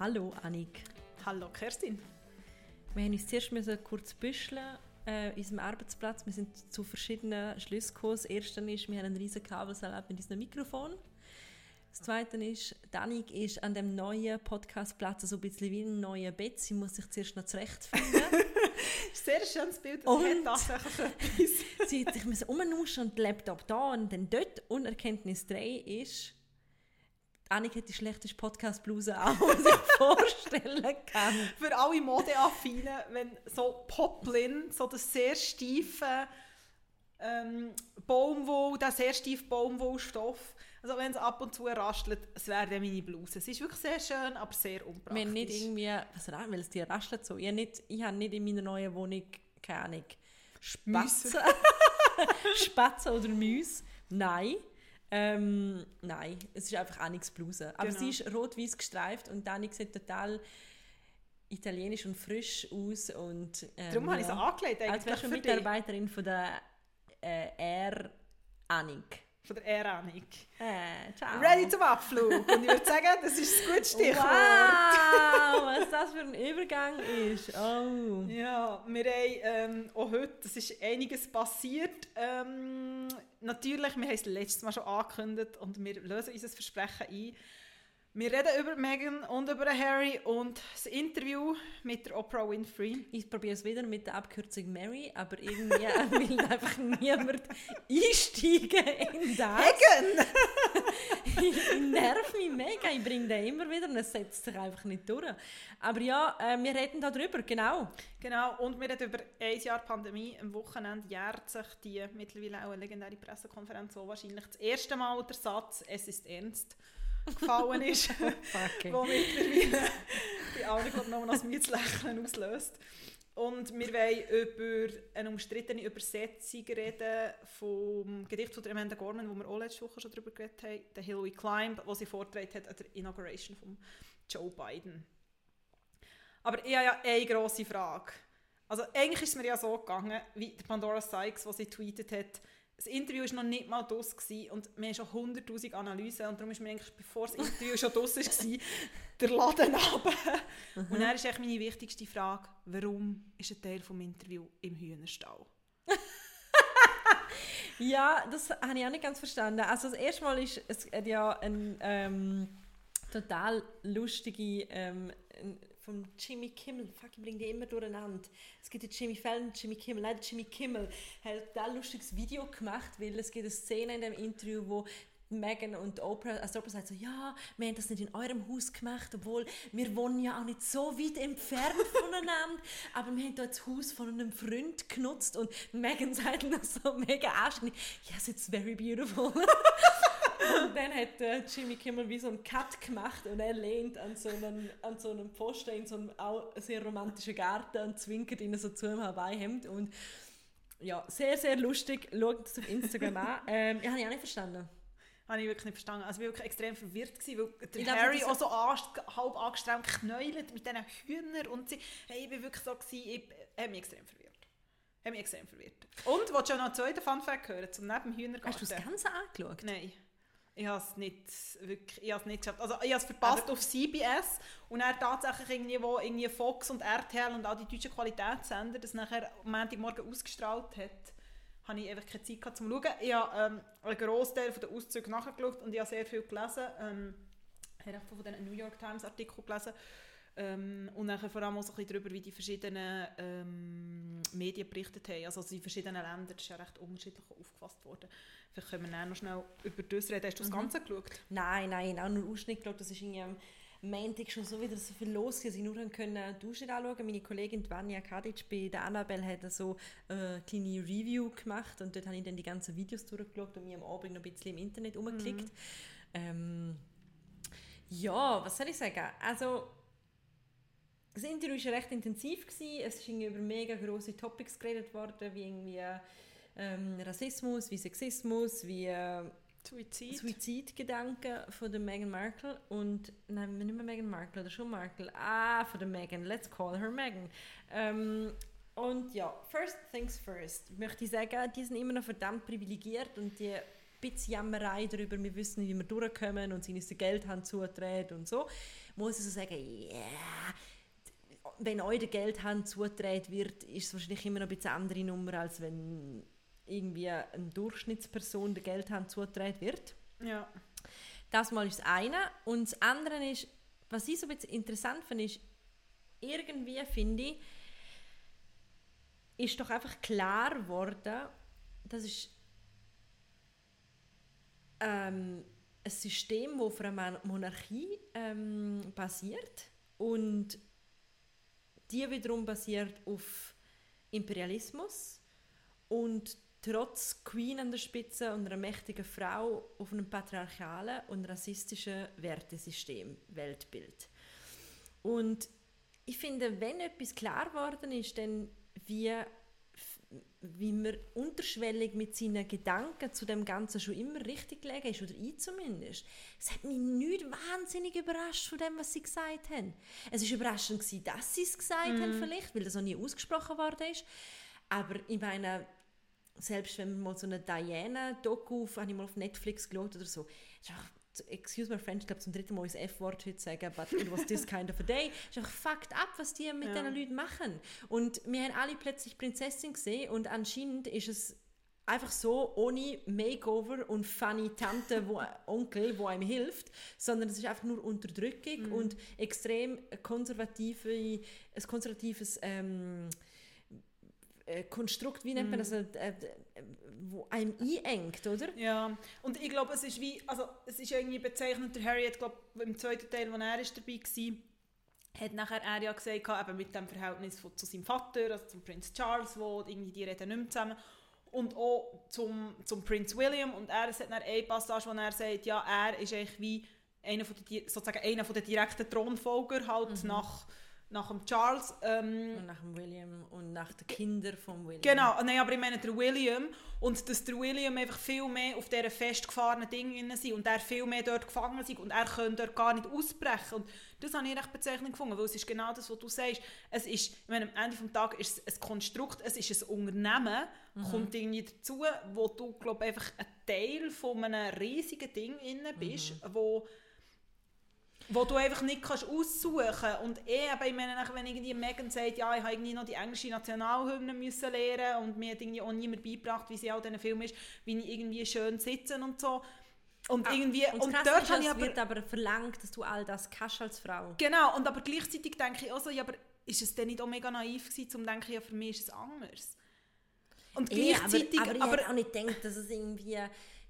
Hallo Annik. Hallo Kerstin. Wir haben uns zuerst müssen kurz büscheln äh, unserem Arbeitsplatz. Wir sind zu verschiedenen Schlüssen gekommen. Das erste ist, wir haben einen riesen Kabelsalat mit unserem Mikrofon. Das zweite ist, Danik ist an dem neuen Podcastplatz so ein bisschen wie ein neues Bett. Sie muss sich zuerst noch zurechtfinden. Sehr schönes Bild. Und hat tatsächlich etwas. sie hat sich umnuschen und den Laptop da und dann dort. Und Erkenntnis 3 ist, Annik hat die schlechteste Podcast-Bluse an, die man sich vorstellen kann. Für alle Modeaffinen, wenn so Poplin, so das sehr steife ähm, Baumwoll, der sehr steife Baumwollstoff, also wenn es ab und zu rastelt, es wäre dann meine Bluse. Es ist wirklich sehr schön, aber sehr unpraktisch. Haben nicht irgendwie, was ra- weil es dir raschelt so. Ich habe nicht, ich habe nicht in meiner neuen Wohnung, keine Ahnung, Spatzen, Spatzen oder Mäuse. Nein. Ähm, nein, es ist einfach Anniks Bluse. Aber Genau. sie ist rot-weiß gestreift und Annik sieht total italienisch und frisch aus. Und, ähm, Darum habe ich es ja, angelegt, Als für dich. Mitarbeiterin von der äh, Air Annik. Von der Eranik. Äh, ciao. Ready zum Abflug. Und ich würde sagen, das ist das gute Stichwort. Wow, was das für ein Übergang ist. Oh. Ja, wir haben ähm, auch heute, es ist einiges passiert. Ähm, natürlich, wir haben es letztes Mal schon angekündigt und wir lösen unser Versprechen ein. Wir reden über Meghan und über Harry und das Interview mit der Oprah Winfrey. Ich probiere es wieder mit der Abkürzung Mary, aber irgendwie will einfach niemand einsteigen in das. Meghan! ich nerv mich mega, ich bringe den immer wieder und es setzt sich einfach nicht durch. Aber ja, äh, wir reden darüber, genau. Genau, und wir reden über ein Jahr Pandemie. Am Wochenende jährt sich die mittlerweile auch eine legendäre Pressekonferenz, wo wahrscheinlich das erste Mal der Satz «Es ist ernst» gefallen ist. Fucking. wo mittlerweile bei allen glaub, noch ein Lächeln auslöst. Und wir wollen über eine umstrittene Übersetzung reden vom Gedicht von Amanda Gorman, wo wir auch letzte Woche schon darüber geredet haben, «The Hill We Climb», wo sie vorgetragen hat an der Inauguration von Joe Biden. Aber ich habe ja eine grosse Frage. Also eigentlich ist es mir ja so gegangen, wie Pandora Sykes, was sie tweetet hat, das Interview war noch nicht mal draus und wir haben schon 100'000 Analysen und darum ist mir eigentlich, bevor das Interview schon draus war, der Laden runter. Und dann ist eigentlich meine wichtigste Frage, warum ist ein Teil des Interviews im Hühnerstall? Ja, das habe ich auch nicht ganz verstanden. Also das erste Mal ist es ja ein ähm, total lustige ähm, ein- von Jimmy Kimmel, fuck, ich bringe die immer durcheinander. Es gibt den Jimmy Fallon, Jimmy Kimmel, nein, Jimmy Kimmel hat ein lustiges Video gemacht, weil es gibt eine Szene in dem Interview, wo Megan und Oprah, also Oprah sagt so, ja, wir haben das nicht in eurem Haus gemacht, obwohl wir wohnen ja auch nicht so weit entfernt voneinander, aber wir haben da das Haus von einem Freund genutzt und Megan sagt noch so mega anständig, yes, it's very beautiful. Und dann hat äh, Jimmy Kimmel wie so einen Cut gemacht und er lehnt an so einem, an so einem Pfosten in so einem auch sehr romantischen Garten und zwinkert ihnen so zu im Hawaii-Hemd und ja, sehr, sehr lustig. Schaut es auf Instagram an. Ähm, ja, habe ich auch nicht verstanden. Habe ich wirklich nicht verstanden. Also ich war wirklich extrem verwirrt, gewesen, weil der Ich Harry das- auch so an, halb angestrengt knäulet mit diesen Hühnern und sie, hey, ich war wirklich so, gewesen, ich habe mich extrem verwirrt. Habe mich extrem verwirrt. Und, willst du noch einen zweiten Funfact hören, zum neben dem Hühnergarten? Hast du das Ganze angeschaut? Nein. Ich habe es nicht, wirklich, ich habe nicht geschafft. Also ich habe es verpasst auf CBS und dann tatsächlich irgendwie, wo irgendwie Fox und RTL und all die deutschen Qualitätssender das nachher am Montagmorgen ausgestrahlt hat, habe ich einfach keine Zeit gehabt zum Schauen. Ich habe ähm, einen Großteil der Auszüge nachgeschaut und ich habe sehr viel gelesen. Ähm, ich habe von diesen New York Times Artikeln gelesen. Ähm, und nachher vor allem auch so ein bisschen darüber, wie die verschiedenen ähm, Medien berichtet haben. Also die verschiedenen Länder, das ist ja recht unterschiedlich aufgefasst worden. Vielleicht können wir dann noch schnell über das reden. Hast du das Ganze geschaut? Nein, nein, auch nur Ausschnitt geschaut. Das ist irgendwie am Montag schon so wieder so viel los, gewesen, ich nur können die Ausschnitte anschauen Meine Kollegin Vanja Kadic bei der Annabelle hat so eine kleine Review gemacht und dort habe ich dann die ganzen Videos durchgeschaut und mich am Abend noch ein bisschen im Internet rumgeklickt. Ähm, ja, was soll ich sagen? Also, das Interview war recht intensiv. Gewesen. Es ist über mega grosse Topics geredet worden, wie irgendwie ähm, Rassismus, wie Sexismus, wie äh, Suizid. Suizidgedanken von der Meghan Markle und nein, nicht mehr Meghan Markle oder schon Markle. Ah, von der Meghan. Let's call her Meghan. Ähm, Und ja, first things first, möchte ich sagen, die sind immer noch verdammt privilegiert und die bisschen Jammerei darüber, wir wissen, wie wir durchkommen und sie uns Geld haben zutreten und so, muss ich so sagen, yeah, wenn euch der Geldhand zutreten wird, ist es wahrscheinlich immer noch ein bisschen andere Nummer, als wenn irgendwie eine Durchschnittsperson der Geldhand zutreten wird. Ja. Das mal ist das eine. Und das andere ist, was ich so ein bisschen interessant finde, ist, irgendwie finde ich, ist doch einfach klar geworden, das ist ähm, ein System, das auf einer Monarchie ähm, basiert und die wiederum basiert auf Imperialismus und trotz Queen an der Spitze und einer mächtigen Frau auf einem patriarchalen und rassistischen Wertesystem, Weltbild. Und ich finde, wenn etwas klar geworden ist, dann wie, wie man unterschwellig mit seinen Gedanken zu dem Ganzen schon immer richtig gelegen ist, oder ich zumindest. Es hat mich nicht wahnsinnig überrascht von dem, was sie gesagt haben. Es war überraschend, gewesen, dass sie es gesagt mm. haben, vielleicht, weil das auch nie ausgesprochen worden ist. Aber ich meine, selbst wenn man mal so eine Diana-Doku auf, ich mal auf Netflix geschaut oder so, ist einfach, excuse my French, ich glaube zum dritten Mal das F-Wort heute sagen, but it was this kind of a day, ist einfach fucked up, was die mit ja. diesen Leuten machen. Und wir haben alle plötzlich Prinzessin gesehen und anscheinend ist es einfach so ohne Makeover und funny Tante, wo Onkel, wo einem hilft, sondern es ist einfach nur Unterdrückung mhm. und extrem konservative, ein konservatives ähm, äh, Konstrukt, wie nennt man das, mhm. äh, äh, wo einem einengt, oder? Ja, und ich glaube, es ist wie, also es ist irgendwie bezeichnet, der Harry hat, glaube im zweiten Teil, wo er ist dabei war, hat nachher er ja gesagt, eben mit dem Verhältnis von, zu seinem Vater, also zum Prinz Charles, wo irgendwie die reden nicht mehr zusammen, und auch zum, zum Prinz William, und er hat dann eine Passage, wo er sagt, ja, er ist eigentlich wie einer von der, sozusagen einer von der direkten Thronfolger, halt mhm. nach nach dem Charles. Ähm, und nach dem William und nach den Kindern von William. Genau, nein, aber ich meine der William. Und dass der William einfach viel mehr auf dieser festgefahrenen Dinge ist und er viel mehr dort gefangen ist und er könnte dort gar nicht ausbrechen. Und das habe ich recht bezeichnend gefunden, weil es ist genau das, was du sagst. Es ist, ich meine, am Ende des Tages ist es ein Konstrukt, es ist ein Unternehmen, mhm. kommt irgendwie dazu, wo du, glaube einfach ein Teil von einem riesigen Ding inne bist, mhm. wo wo du einfach nicht kannst aussuchen kannst. Und ich, ich meine, wenn irgendwie Megan sagt, ja, ich habe irgendwie noch die englische Nationalhymne müssen lernen und mir hat irgendwie auch niemand beigebracht, wie sie auch in diesen Film ist, wie ich irgendwie schön sitze und so. Und ah, irgendwie, und, und dort ist, habe ich aber, wird aber verlangt, dass du all das kannst als Frau. Genau, und aber gleichzeitig denke ich auch so, ja, aber ist es denn nicht auch mega naiv gewesen, um zu denken, ja, für mich ist es anders? Und gleichzeitig... Ja, aber, aber ich aber, auch nicht gedacht, dass es irgendwie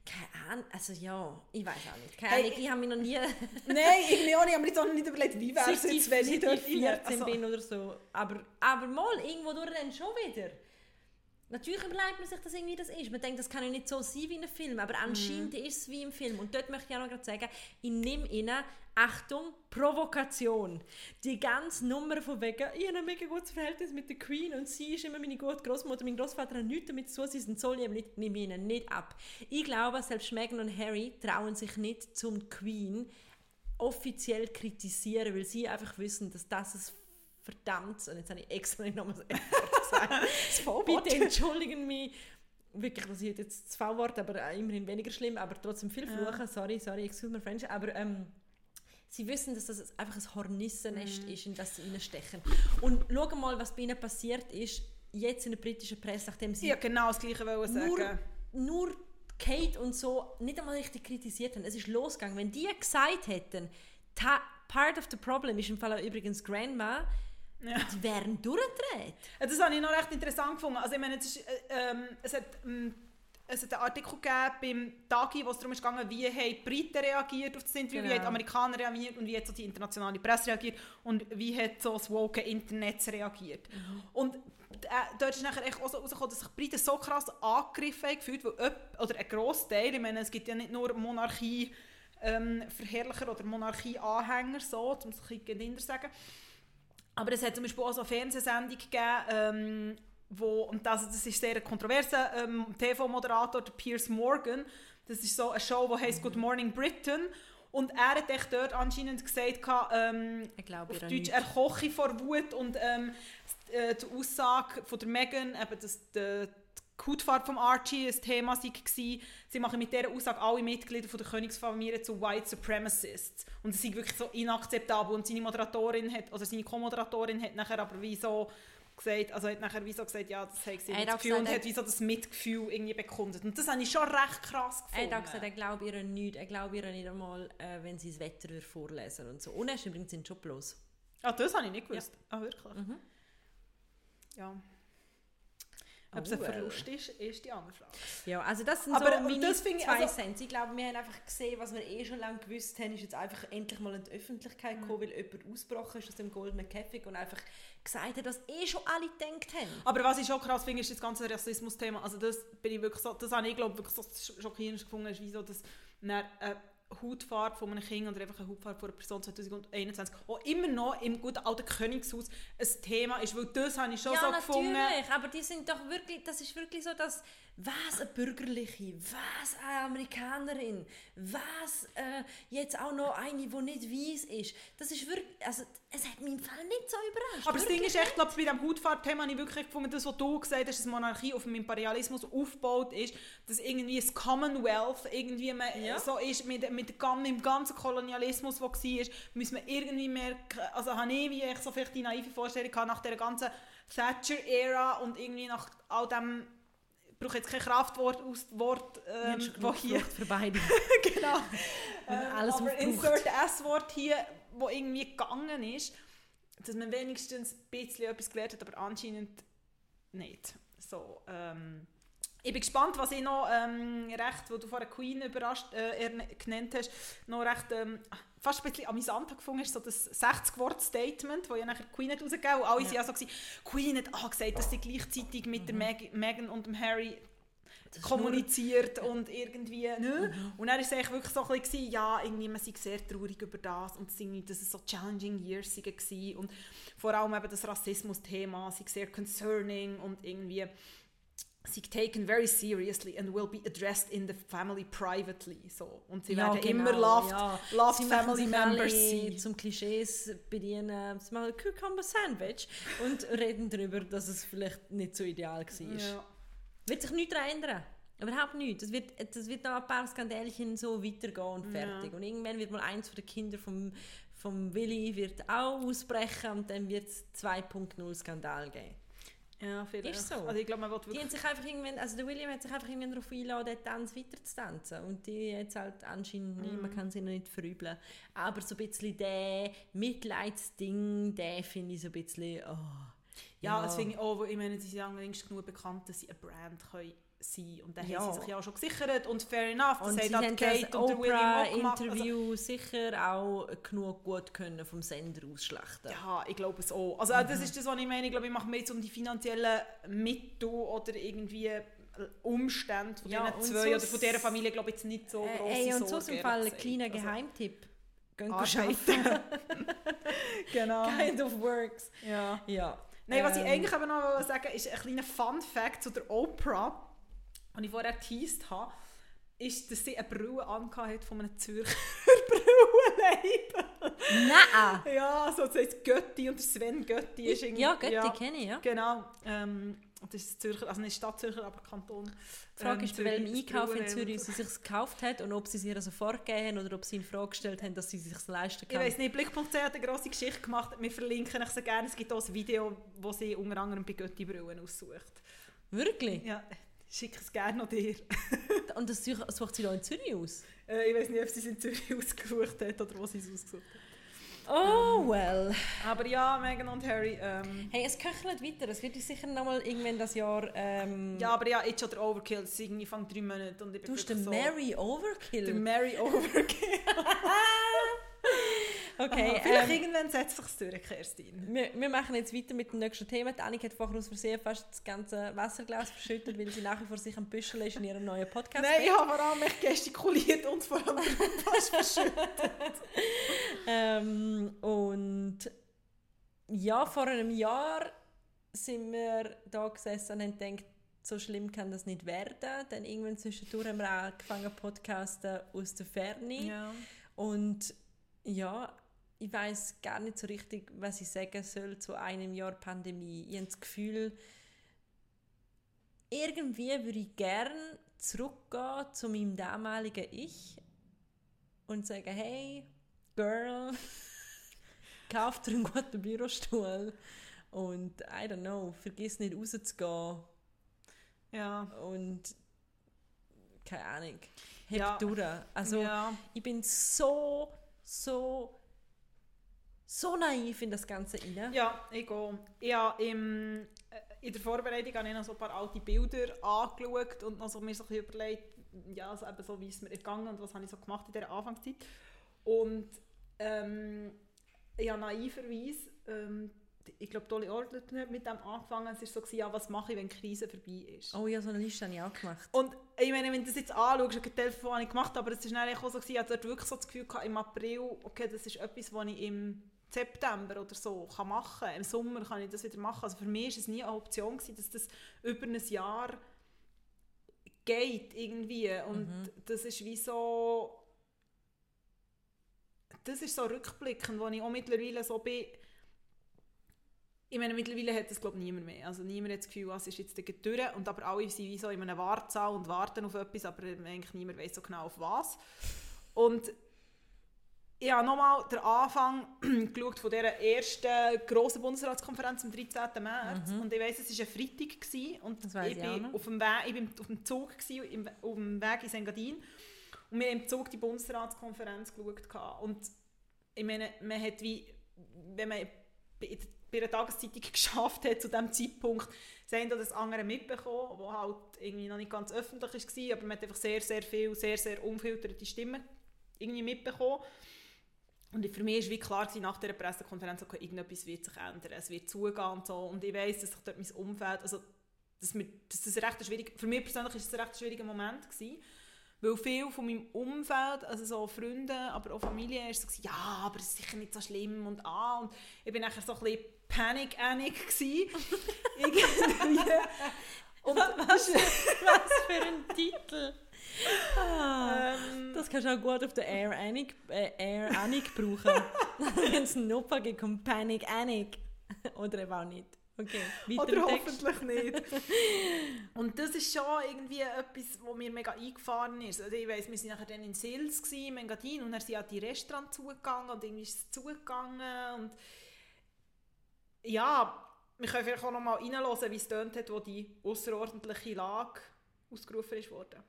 keine Ahnung, also ja, ich weiß auch nicht. Keine Ahnung, hey, ich habe mich noch nie... Nein, ich auch nicht, aber ich habe nicht überlegt, wie wäre es jetzt, wenn ich dort 14 also. bin oder so. Aber, aber mal, irgendwo durch dann schon wieder. Natürlich überlegt man sich, dass irgendwie das ist. Man denkt, das kann ja nicht so sein wie in einem Film, aber anscheinend mhm. ist es wie im Film. Und dort möchte ich auch noch gerade sagen, ich nehme Ihnen, Achtung, Provokation. Die ganze Nummer von wegen, ich habe ein mega gutes Verhältnis mit der Queen und sie ist immer meine gute Großmutter, mein Großvater hat nichts damit zu tun, sie sind so lieb, nicht, nehme ich ihnen nicht ab. Ich glaube, selbst Meghan und Harry trauen sich nicht zum Queen offiziell kritisieren, weil sie einfach wissen, dass das ein verdammt, und jetzt habe ich extra nicht nochmal gesagt, bitte entschuldigen mich, wirklich, das ist jetzt das V-Wort, aber immerhin weniger schlimm, aber trotzdem viel fluchen, ja. sorry, sorry, excuse my French, aber ähm, sie wissen, dass das einfach ein Hornissennest mm. ist, in das sie reinstechen. Und schau mal, was bei ihnen passiert ist, jetzt in der britischen Presse, nachdem sie... Ja, genau das Gleiche sagen. Nur, nur Kate und so nicht einmal richtig kritisiert haben. Es ist losgegangen. Wenn die gesagt hätten, part of the problem ist im Fall übrigens Grandma, ja. Die wären durchgedreht. das habe ich noch recht interessant gefunden. Also ich meine, es, ist, äh, ähm, es hat... Ähm, es hat einen Artikel gegeben beim Tagi, wo es darum ging, wie haben die Briten reagiert auf das Interview, genau. wie haben die Amerikaner reagiert und wie hat so die internationale Presse reagiert und wie hat so das woke Internet reagiert. Mhm. Und äh, dort ist nachher echt auch so rausgekommen, dass sich die Briten so krass angegriffen haben gefühlt, weil oder ein Großteil, ich meine, es gibt ja nicht nur Monarchie ähm, Verherrlicher oder Monarchie-Anhänger, so, um es ein bisschen zu sagen, aber es hat zum Beispiel auch so eine Fernsehsendung gegeben, ähm, wo, und das, das ist sehr kontroverser ähm, TV-Moderator, der Piers Morgan. Das ist so eine Show, die heißt Good Morning Britain. Und er hat echt dort anscheinend gesagt, ähm, ich glaube, auf Deutsch, er koche vor Wut und ähm, äh, die Aussage von der Megan, eben, dass die, die Hautfarbe von Archie ein Thema war. Sie machen mit dieser Aussage alle Mitglieder von der Königsfamilie zu White Supremacists. Und es ist wirklich so inakzeptabel. Und seine Moderatorin hat, oder seine Co-Moderatorin hat nachher aber wie so gesagt, also hat nachher wie so gesagt, ja, das hat sie Er hat das Gefühl und hat wie so das Mitgefühl irgendwie bekundet. Und das habe ich schon recht krass Er gefunden. hat auch gesagt, er glaube ihr nicht, er glaube ihr nicht einmal, äh, wenn sie das Wetter vorlesen und so. Und er ist übrigens in den Job los. Ah, das habe ich nicht gewusst. Ah, wirklich? Mhm. Ja. Ob es ein Oh, well. Verlust ist, ist die andere Frage. Ja, also das sind Aber, so äh, meine das ich- zwei also- Cent. Ich glaube, wir haben einfach gesehen, was wir eh schon lange gewusst haben, ist jetzt einfach endlich mal in die Öffentlichkeit Mhm. gekommen, weil jemand ausgebrochen ist aus dem goldenen Käfig und einfach gesagt hat, dass eh schon alle gedacht haben. Aber was ich schon krass finde, ist das ganze Rassismus-Thema. Also das bin ich wirklich so, das habe ich glaube wirklich so schockierend gefunden, ist wie so, dass eine Hautfarbe von einem Kind oder einfach eine Hautfarbe von einer Person 2021 auch immer noch im guten alten Königshaus ein Thema ist, weil das habe ich schon ja, so natürlich, gefunden. aber die sind doch wirklich, das ist wirklich so, dass was eine Bürgerliche, was eine Amerikanerin, was äh, jetzt auch noch eine, die nicht weiß ist. Das ist wirklich, also es hat mich im Fall nicht so überrascht. Aber das Ding ist echt, glaube bei diesem Hautfarbthema habe ich wirklich gefunden, das, was du gesagt hast, dass Monarchie auf dem Imperialismus aufgebaut ist, dass irgendwie das Commonwealth irgendwie Ja. so ist, mit, mit dem ganzen Kolonialismus, der war, muss man irgendwie merken, also habe ich wie ich so vielleicht die naive Vorstellung gehabt, nach der ganzen Thatcher-Ära und irgendwie nach all dem, brauche jetzt kein Kraftwort aus Wort, ähm, wo hier für beide. genau. Ähm, alles aber aufbraucht. insert S-Wort hier, wo irgendwie gegangen ist, dass man wenigstens ein bisschen etwas gelernt hat, aber anscheinend nicht. So, ähm, ich bin gespannt, was ich noch ähm, recht, wo du vorher Queen überrascht, äh, genannt hast, noch recht ähm, fast ein bisschen amüsant gefunden ist, so das 60-Wort-Statement, das ja nachher Queen hat rausgegeben und alle Ja. sind ja so gewesen, Queen hat ah, gesagt, dass sie gleichzeitig mit der Meg Meghan und dem Harry kommuniziert und irgendwie ne? und dann war es wirklich so ein bisschen, ja, irgendwie, man sei sehr traurig über das und irgendwie, dass es so challenging years waren und vor allem eben das Rassismus-Thema sei sehr concerning und irgendwie taken very seriously and will be addressed in the family privately so und sie Ja, werden genau, immer loved, ja. loved Sie family members sein zum Klischees bedienen. Sie machen Cucumber Sandwich und reden darüber, dass es vielleicht nicht so ideal war. ja. Wird sich nichts daran ändern. Überhaupt nichts. Das wird, das wird noch ein paar Skandälchen so weitergehen und fertig. Ja. Und irgendwann wird mal eins von den Kindern vom, vom Willi wird auch ausbrechen und dann wird es 2.0 Skandal geben. Ja, vielleicht. Ist so. Also ich glaube, man will Die haben sich einfach irgendwann, also der William hat sich einfach irgendwann darauf eingeladen, den Tanz weiter zu tanzen. Und die jetzt halt anscheinend nicht, Mhm. man kann sie noch nicht verübeln. Aber so ein bisschen der Mitleidsding, der finde ich so ein bisschen, oh, Ja, das finde ich auch, weil ich meine, sie sind längst genug bekannt, dass sie eine Brand können sein Und dann Ja. haben sie sich ja auch schon gesichert und fair enough, Und sie haben Kate das und gemacht. Also, Oprah-Interview sicher auch genug gut können vom Sender ausschlachten. ja, ich glaube es auch. Also das ist das, was ich meine. Ich glaube, ich mache mir jetzt um die finanziellen Mittel oder irgendwie äh, Umstände von Ja, diesen und zwei so oder von dieser Familie, glaube ich, jetzt nicht so Äh, grosse ey, und so Sorge, ist im Fall ein kleiner gesagt. Geheimtipp. Gehen Also, arbeiten. genau. kind of works. Ja. Ja. Nein, was ich Ähm, eigentlich aber noch wollte sagen ist ein kleiner Fun-Fact zu der Oprah, den ich vorher geteased habe, ist, dass sie eine Brille angehabt hat von einem Zürcher Brillenlabel. Nein! Ja, so das heisst Götti und Sven Götti ist irgendwie... Ja, Götti kenne ich, ja. Genau. Ähm, das ist Zürcher, also nicht Stadt Zürcher, aber Kanton. Die Frage ähm, ist, bei welchem Einkauf in. Zürich sie sich gekauft hat und ob sie es ihr sofort gegeben haben oder ob sie in Frage gestellt haben, dass sie es sich leisten Ich kann. weiss nicht, Blick.ch hat eine grosse Geschichte gemacht. Wir verlinken euch so gerne. Es gibt auch ein Video, wo sie unter anderem bei Götti Brillen aussucht. Wirklich? Ja, schicke es gerne noch dir. Und das such- sucht sie da in Zürich aus? Äh, ich weiß nicht, ob sie es in Zürich ausgesucht hat oder wo sie es ausgesucht hat. Oh, well. Aber ja, Meghan und Harry. Ähm, Hey, es köchelt weiter. Es wird sicher noch mal irgendwann das Jahr... Ähm, ja, aber ja, jetzt schon der Overkill. Es sind irgendwie drei Monate und ich du hast den wirklich Mary Overkill. Der Mary Overkill. okay, Aha, Vielleicht ähm, irgendwann setzt sich durch, Kerstin. wir, wir machen jetzt weiter mit dem nächsten Thema. Die Annik hat vorher aus Versehen fast das ganze Wasserglas verschüttet, weil sie nach wie vor sich am Büscheln ist in ihrem neuen Podcast. Nein, ich habe vor allem echt gestikuliert und vor allem fast verschüttet. Ähm, und ja, vor einem Jahr sind wir da gesessen und haben gedacht, so schlimm kann das nicht werden. Dann irgendwann zwischendurch haben wir auch angefangen podcasten aus der Ferne. Ja. Und ja, ich weiß gar nicht so richtig, was ich sagen soll zu einem Jahr Pandemie. Ich habe das Gefühl, irgendwie würde ich gerne zurückgehen zu meinem damaligen Ich und sagen, hey, Girl, kauf dir einen guten Bürostuhl und, I don't know, vergiss nicht rauszugehen Ja. und keine Ahnung, heb Ja. durch. Also ja. ich bin so, so, so naiv in das Ganze rein. Ja, ich gehe. Ich habe im, äh, in der Vorbereitung habe ich noch so ein paar alte Bilder angeschaut und noch so mir so ein überlegt, ja, also eben so, wie es mir gegangen und was habe ich so gemacht in dieser Anfangszeit. Und ähm, ich habe naiverweise, ähm, ich glaube, Dolly Ortlet hat mit dem angefangen, es war so, gewesen, ja, was mache ich, wenn die Krise vorbei ist. Oh ja, so eine Liste habe ich auch gemacht. Und ich meine, wenn du das jetzt anschaust, ein Teil davon habe ich gemacht, aber es ist dann auch so, gewesen, ich hatte wirklich so das Gefühl gehabt, im April, okay, das ist etwas, was ich im September oder so kann machen kann. Im Sommer kann ich das wieder machen. Also für mich war es nie eine Option, gewesen, dass das über ein Jahr geht irgendwie. Und das ist wie so... Das ist so rückblickend, wo ich auch mittlerweile so bin... Ich meine, mittlerweile hat das glaube ich niemand mehr. Also niemand hat das Gefühl, was ist jetzt durch. Und aber alle sind wie so in einem Wartesaal und warten auf etwas, aber eigentlich niemand weiß so genau auf was. Und ich habe nochmal den Anfang geschaut von dieser ersten grossen Bundesratskonferenz am 13. März. Und ich weiss, es war ein Freitag. Gewesen, und Mhm. Ich ich bin auf dem, Weg, ich bin auf dem Zug, gewesen, auf dem Weg in Engadin. Und wir haben im Zug die Bundesratskonferenz geschaut. Und ich meine, man hat wie, wenn man bei bei einer Tageszeitung geschafft hat zu diesem Zeitpunkt, das eine oder das andere mitbekommen, wo halt irgendwie noch nicht ganz öffentlich war, aber man hat einfach sehr, sehr viel, sehr, sehr unfilterte Stimmen irgendwie mitbekommen. Und für mich war wie klar gewesen, nach dieser Pressekonferenz, okay, irgendetwas wird sich ändern, es wird zugehen und so. Und ich weiss, dass sich dort mein Umfeld, also dass, mir, dass das recht schwierig, für mich persönlich war es ein recht schwieriger Moment gewesen, weil viel von meinem Umfeld, also so Freunde, aber auch Familie, ist so gewesen, ja, aber es ist sicher nicht so schlimm und ah, und ich bin nachher so ein bisschen Panic Annick gewesen. Irgendwie. Und Was für ein Titel! Ah, ähm, das kannst du auch gut auf der Air Anik, äh, Air Anik brauchen. Wenn es einen Noppa gibt, kommt Panic Anik. Oder eben auch nicht. Okay, Oder hoffentlich nicht. Und das ist schon irgendwie etwas, was mir mega eingefahren ist. Also ich weiss, wir waren nachher dann in Sils, in Engadin, und dann sind ja die Restaurants zugegangen und irgendwie ist es zugegangen. Und ja, wir können vielleicht auch noch mal reinhören, wie es tönt hat, wo die außerordentliche Lage ausgerufen ist worden.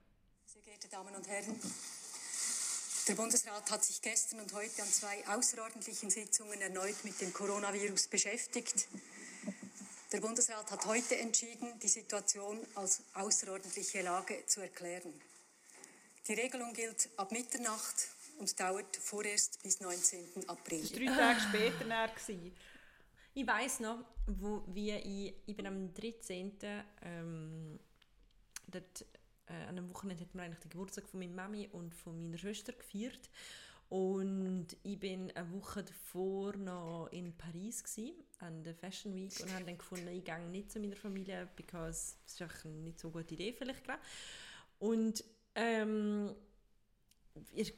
Sehr geehrte Damen und Herren, der Bundesrat hat sich gestern und heute an zwei außerordentlichen Sitzungen erneut mit dem Coronavirus beschäftigt. Der Bundesrat hat heute entschieden, die Situation als außerordentliche Lage zu erklären. Die Regelung gilt ab Mitternacht und dauert vorerst bis 19. April. Das war drei Tage später dann. Ich weiß noch, wo wie ich, ich bin am 13. Ähm, dort, äh, an einem Wochenende hat man eigentlich den Geburtstag von meiner Mami und von meiner Schwester gefeiert. Und ich bin eine Woche davor noch in Paris gsi an der Fashion Week und habe dann gefunden, ich gehe nicht zu meiner Familie, because es ist einfach nicht so eine gute Idee vielleicht gerade. Und ähm, ich,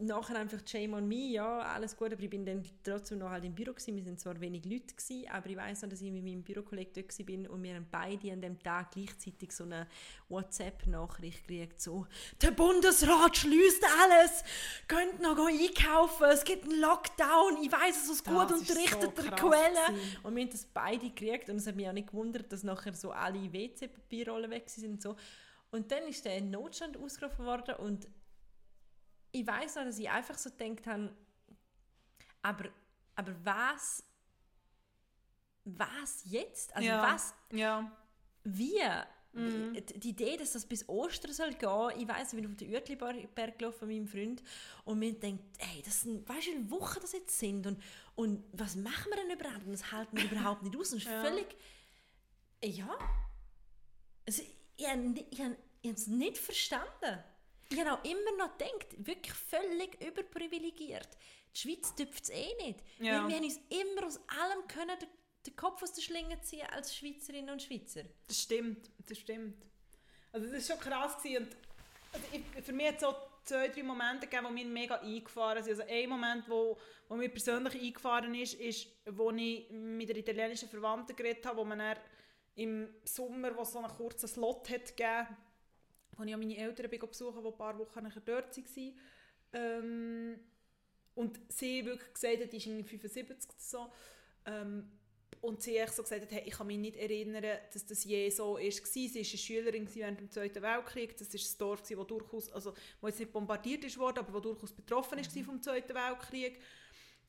nachher einfach shame on me, ja, alles gut, aber ich bin dann trotzdem noch halt im Büro gewesen. Wir sind zwar wenig Leute gewesen, aber ich weiß noch, dass ich mit meinem Bürokollegen dort gewesen bin und wir haben beide an dem Tag gleichzeitig so eine WhatsApp-Nachricht gekriegt, so «Der Bundesrat schließt alles! Könnt noch einkaufen, es gibt einen Lockdown, ich weiß es aus gut so unterrichteter krass Quelle!» Und wir haben das beide gekriegt und es hat mich auch nicht gewundert, dass nachher so alle WC-Papierrollen weg sind und so. Und dann ist der Notstand ausgerufen worden und ich weiß noch, dass ich einfach so gedacht habe, aber, aber was, was jetzt? Also ja. was, Ja. wie? Mhm. Die die Idee, dass das bis Ostern soll gehen, ich weiß, ich bin auf den Uertliberg gelaufen mit meinem Freund und mir denkt, ey, das sind, weißt du, wie Wochen das jetzt sind und, und was machen wir denn überhaupt? Und das halten wir überhaupt nicht aus. Und Ja. völlig, ja, also, ich habe ich es nicht verstanden. Auch immer noch gedacht, wirklich völlig überprivilegiert. Die Schweiz tüpft es eh nicht. Ja. Wir, wir haben uns immer aus allem können den, den Kopf aus der Schlinge ziehen als Schweizerinnen und Schweizer. Das stimmt, das stimmt. Also das war schon krass. Gewesen. Und also ich, für mich hat es so zwei, drei Momente gegeben, die mir mega eingefahren sind. Also ein Moment, wo, wo mir persönlich eingefahren ist, ist, wo ich mit der italienischen Verwandten geredet habe, wo man dann im Sommer, wo es so einen kurzen Slot hat gegeben, wo ich meine Eltern besuchen die ein paar Wochen nachher dort waren. Ähm, und sie wirklich gesagt hat, die ist irgendwie 75 so. Ähm, und sie hat so gesagt, hey, ich kann mich nicht erinnern, dass das je so war. Sie war eine Schülerin während dem Zweiten Weltkrieg. Das ist ein Dorf, das durchaus, also, wo jetzt nicht bombardiert worden, aber wo durchaus betroffen ist mhm. vom Zweiten Weltkrieg.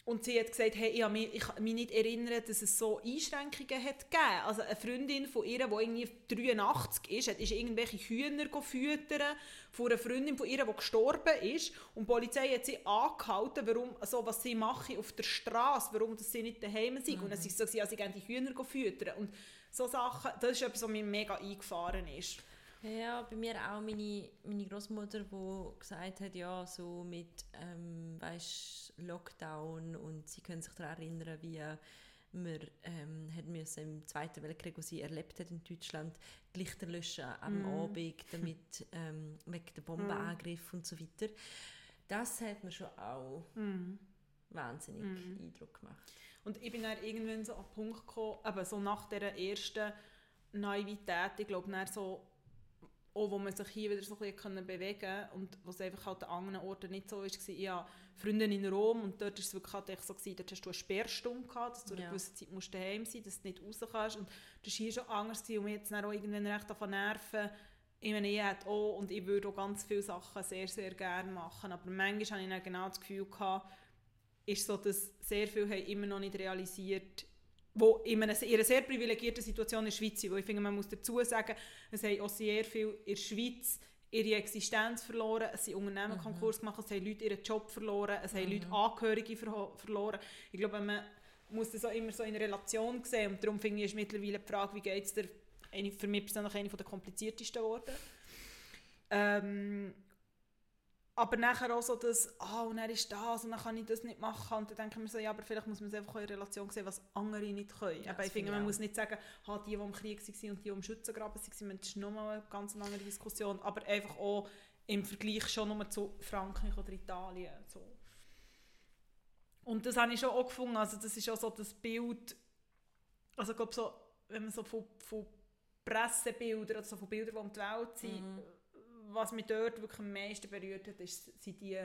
Und sie hat gesagt, hey, ich, mich, ich kann mich nicht erinnern, dass es so Einschränkungen hat gegeben. Also eine Freundin von ihr, die irgendwie 83 ist, hat ist irgendwelche Hühner füttern von einer Freundin von ihr, die gestorben ist. Und die Polizei hat sie angehalten, warum, also was sie machen auf der Straße, warum dass sie nicht daheim sind. Mhm. Und dann sie so, ja, sie die Hühner füttern. Und so Sachen, das ist etwas, was mir mega eingefahren ist. Ja, bei mir auch meine, meine Großmutter, die gesagt hat, ja, so mit ähm, weißt, Lockdown und sie können sich daran erinnern, wie wir ähm, müssen im Zweiten Weltkrieg, wo sie erlebt hat in Deutschland, die Lichter löschen am mm. Abend, damit ähm, wegen der Bombenangriff mm. und so weiter. Das hat mir schon auch mm. wahnsinnig mm. Eindruck gemacht. Und ich bin dann irgendwann so an den Punkt gekommen, eben so nach dieser ersten Naivität, ich glaube, so auch wo man sich hier wieder so ein bisschen bewegen konnte und was einfach halt an anderen Orten nicht so war. Ich habe Freunde in Rom und dort war es wirklich halt so, gewesen, dort hast du eine Sperrstunde gehabt, dass du ja. eine gewisse Zeit musst daheim sein dass du nicht raus kannst. Und das war hier schon anders gewesen, und mir jetzt auch irgendwann recht davon nerven. Ich meine, ich hätte auch, und ich würde auch ganz viele Sachen sehr, sehr gerne machen, aber manchmal habe ich dann genau das Gefühl gehabt, ist so, dass sehr viele haben immer noch nicht realisiert wo in einer, in einer sehr privilegierten Situation in der Schweiz sind. Wo ich finde, man muss dazu sagen, es haben auch sehr viele in der Schweiz ihre Existenz verloren, es sind Unternehmen mhm. Konkurs gemacht, es haben Leute ihren Job verloren, es mhm. haben Leute Angehörige ver verloren. Ich glaube, man muss das auch immer so in Relation sehen und darum finde ich, ist mittlerweile die Frage, wie geht es dir, für mich persönlich eine der kompliziertesten Worte. Ähm, aber nachher auch so das, ah, und er ist das und dann kann ich das nicht machen. Und dann denken wir so, ja, aber vielleicht muss man es einfach in Relation sehen, was andere nicht können. Ja, aber ich finde, man muss nicht sagen, ha, die, die im Krieg waren und die, die im Schützengraben waren, das ist nochmal eine ganz andere Diskussion. Aber einfach auch im Vergleich schon nur zu Frankreich oder Italien. So. Und das habe ich schon auch gefunden, also das ist auch so das Bild, also ich glaube so, wenn man so von, von Pressebildern oder so von Bildern, die um die Welt sind, mhm was mich dort wirklich am meisten berührt hat, ist, sind die,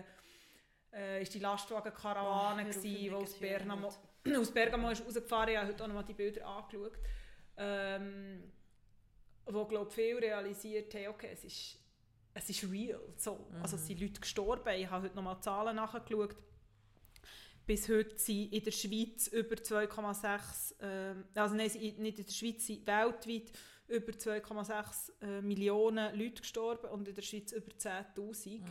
äh, ist die Lastwagen-Karawane, oh, die aus Bergamo, aus Bergamo ist rausgefahren. Ich habe heute auch noch mal die Bilder angeschaut. Ähm, wo, glaube viel realisiert haben, okay, es ist, es ist real. So. Mhm. Also es sind Leute gestorben. Ich habe heute noch mal Zahlen nachgeschaut. Bis heute sind in der Schweiz über 2,6, äh, also nein, nicht in der Schweiz, sind weltweit über 2,6 äh, Millionen Leute gestorben und in der Schweiz über 10'000. Mhm.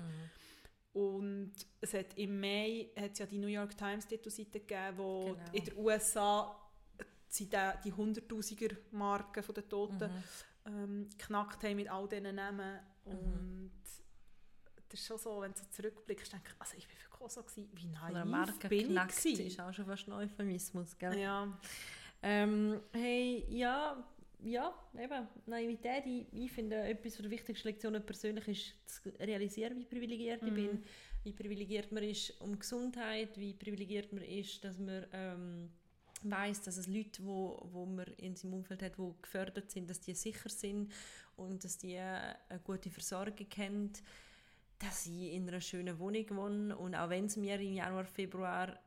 Und es hat im Mai hat ja die New York Times Titelseite gegeben, wo genau. in den USA die, die 100'000er Marke der Toten mhm. ähm, geknackt haben mit all diesen Namen. Mhm. Und das ist schon so, wenn du so zurückblickst, denke ich, also ich bin wirklich auch so gewesen, wie naiv Marke bin knackt ich ist auch schon fast ein Euphemismus, gell? Ja. Ähm, hey, ja, ja, eben, Naivität, ich, ich finde, etwas der wichtigsten Lektionen persönlich ist zu realisieren, wie privilegiert mhm. ich bin, wie privilegiert man ist um Gesundheit, wie privilegiert man ist, dass man ähm, weiß, dass es Leute, wo, wo man in seinem Umfeld hat, die gefördert sind, dass die sicher sind und dass die eine gute Versorgung haben, dass ich in einer schönen Wohnung wohne. Und auch wenn es mir im Januar, Februar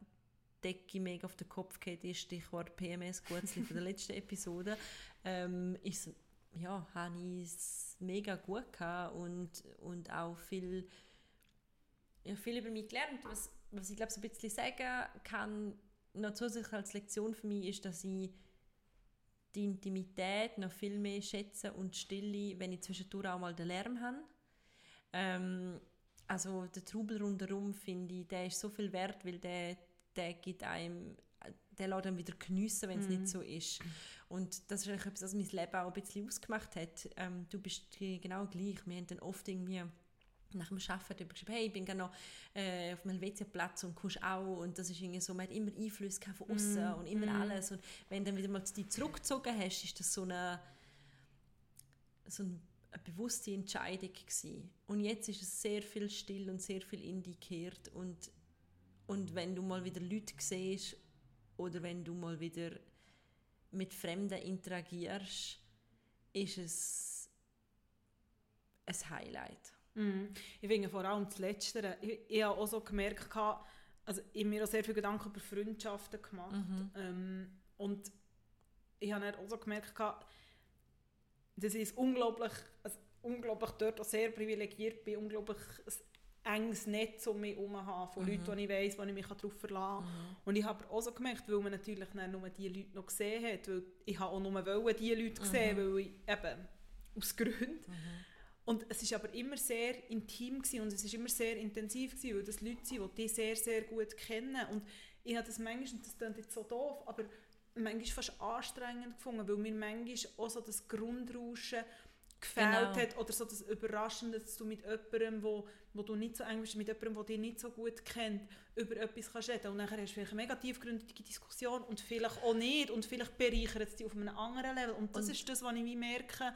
Decke mega auf den Kopf geht, ist Stichwort PMS, Gutzli von der letzten Episode, ähm, ist, ja, habe ich es mega gut gehabt und, und auch viel, ja, viel über mich gelernt. Was, was ich glaube, so ein bisschen sagen kann, noch zusätzlich als Lektion für mich, ist, dass ich die Intimität noch viel mehr schätze und Stille, wenn ich zwischendurch auch mal den Lärm habe. Ähm, also der Trubel rundherum, finde ich, der ist so viel wert, weil der, der gibt einem der lässt dann wieder geniessen, wenn es mm. nicht mhm. so ist. Und das ist eigentlich etwas, was mein Leben auch ein bisschen ausgemacht hat. Ähm, du bist genau gleich. Wir haben dann oft irgendwie nach dem Arbeiten geschrieben, hey, ich bin gerne noch äh, auf dem Helvetia-Platz und kommst auch. Und das ist irgendwie so, man hat immer Einfluss von außen mm. und immer mm. alles. Und wenn du dann wieder mal dir zurückgezogen hast, ist das so eine, so eine, eine bewusste Entscheidung gewesen. Und jetzt ist es sehr viel still und sehr viel indikiert. Und, und wenn du mal wieder Leute siehst oder wenn du mal wieder mit Fremden interagierst, ist es ein Highlight. Mhm. Ich finde vor allem das Letzte. Ich, ich habe auch so gemerkt, also ich habe mir auch sehr viele Gedanken über Freundschaften gemacht. Mhm. Ähm, und ich habe dann auch so gemerkt, dass ich unglaublich, also unglaublich dort auch sehr privilegiert bin, unglaublich enges Netz um mich herum habe, von Mhm. Leuten, die ich weiss, wo ich mich darauf verlassen kann. Und ich habe auch so gemerkt, weil man natürlich nur die Leute noch gesehen hat, weil ich habe auch nur wollen, die Leute gesehen, weil ich eben aus Gründen. Und es ist aber immer sehr intim gewesen und es ist immer sehr intensiv gewesen, weil das Leute sind, die dich sehr, sehr gut kennen. Und ich habe das manchmal, und das klingt jetzt so doof, aber manchmal fast anstrengend gefunden, weil mir manchmal auch so das Grundrauschen gefällt Genau. hat oder so das Überraschende, dass du mit jemandem, wo, wo du nicht so eng bist, mit jemandem, der dich nicht so gut kennt, über etwas kannst reden und nachher hast du vielleicht eine mega tiefgründige Diskussion und vielleicht auch nicht und vielleicht bereichert es dich auf einem anderen Level und das Und- ist das, was ich merke,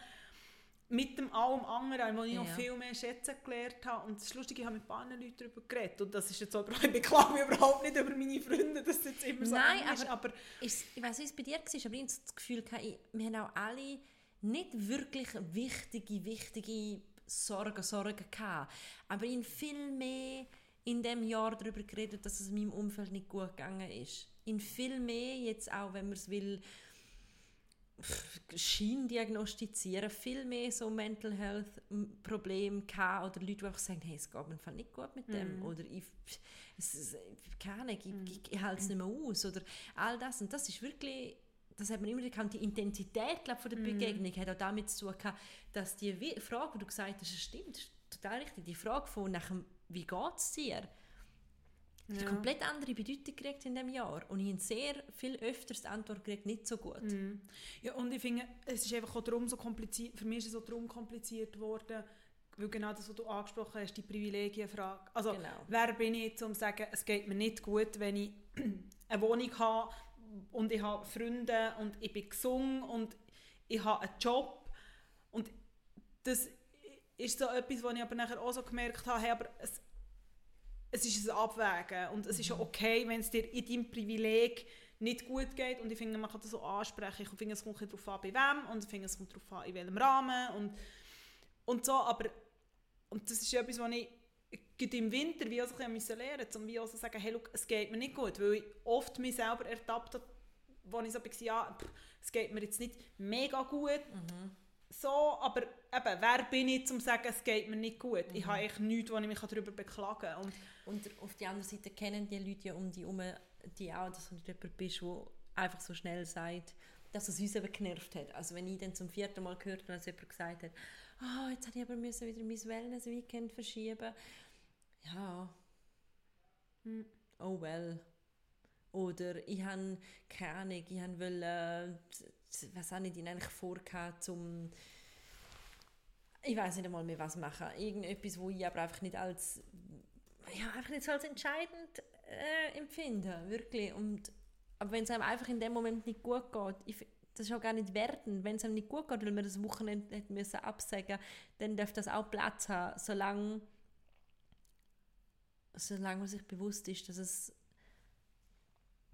mit dem allem anderen, wo ich noch Ja. viel mehr schätzen gelernt habe. Und das ist lustig, ich habe mit ein paar Leuten darüber geredet. Und das ist jetzt auch, ich beklage mich überhaupt nicht über meine Freunde, dass es jetzt immer so Nein, eng ist. aber- Aber Ist, ich weiß nicht, wie es bei dir war, aber ich habe das Gefühl, wir haben auch alle nicht wirklich wichtige, wichtige Sorgen, Sorgen gehabt. Aber ich viel mehr in dem Jahr darüber geredet, dass es in meinem Umfeld nicht gut gegangen ist. In viel mehr, jetzt auch, wenn man es will, Schien diagnostizieren, viel mehr so Mental Health Probleme gehabt oder Leute, die einfach sagen, hey, es geht mir im Fall nicht gut mit dem oder ich, es, ist- keine ich, ich, ich halte es nicht mehr aus oder all das und das ist wirklich das hat man immer gekannt, die Intensität glaub, von der Begegnung hat auch damit zu tun dass die Frage, die du gesagt hast, stimmt, ist total richtig, die Frage von nach dem, wie geht es dir, hat eine komplett andere Bedeutung gekriegt in diesem Jahr und ich habe sehr viel öfters die Antwort gekriegt, nicht so gut. Ja, und ich finde, es ist einfach auch darum so kompliziert, für mich ist es auch darum kompliziert worden, weil genau das, was du angesprochen hast, die Privilegienfrage. Also, Genau. wer bin ich, um zu sagen, es geht mir nicht gut, wenn ich eine Wohnung habe und ich habe Freunde und ich bin gesungen und ich habe einen Job. Und das ist so etwas, was ich aber nachher auch so gemerkt habe, hey, aber es, es ist ein Abwägen. Und es ist ja okay, wenn es dir in deinem Privileg nicht gut geht. Und ich finde, man kann das so ansprechen. Ich finde, es kommt darauf an, bei wem. Und ich finde, es kommt darauf an, in welchem Rahmen. Und, und so, aber und das ist etwas, was ich gerade im Winter wie auch so ein bisschen lernen musste, um wie auch so zu sagen, hey, look, es geht mir nicht gut, weil ich oft mich selber ertappt habe, wo ich so war, ja, pff, es geht mir jetzt nicht mega gut, so, aber eben, wer bin ich, um zu sagen, es geht mir nicht gut? Ich habe echt nichts, wo ich mich darüber beklagen kann. Und Und auf der anderen Seite kennen die Leute ja um die herum, die auch, dass du nicht jemand bist, der einfach so schnell sagt, dass es uns eben genervt hat. Also wenn ich dann zum vierten Mal gehört habe, dass jemand gesagt hat, ah, jetzt habe ich aber müssen wieder mein Wellness-Weekend verschieben. Ja. Hm. Oh well. Oder ich habe, keine Ahnung, ich wollen, äh, was habe ich denn eigentlich vorgehabt, zum ich weiß nicht einmal mehr was machen. Irgendetwas, wo ich aber einfach nicht als ja, einfach nicht so als entscheidend äh, empfinde, wirklich. Und, aber wenn es einem einfach in dem Moment nicht gut geht, ich, das ist auch gar nicht wertend, wenn es einem nicht gut geht, weil man das Wochenende hätte müssen dann darf das auch Platz haben, solange, solange man sich bewusst ist, dass es,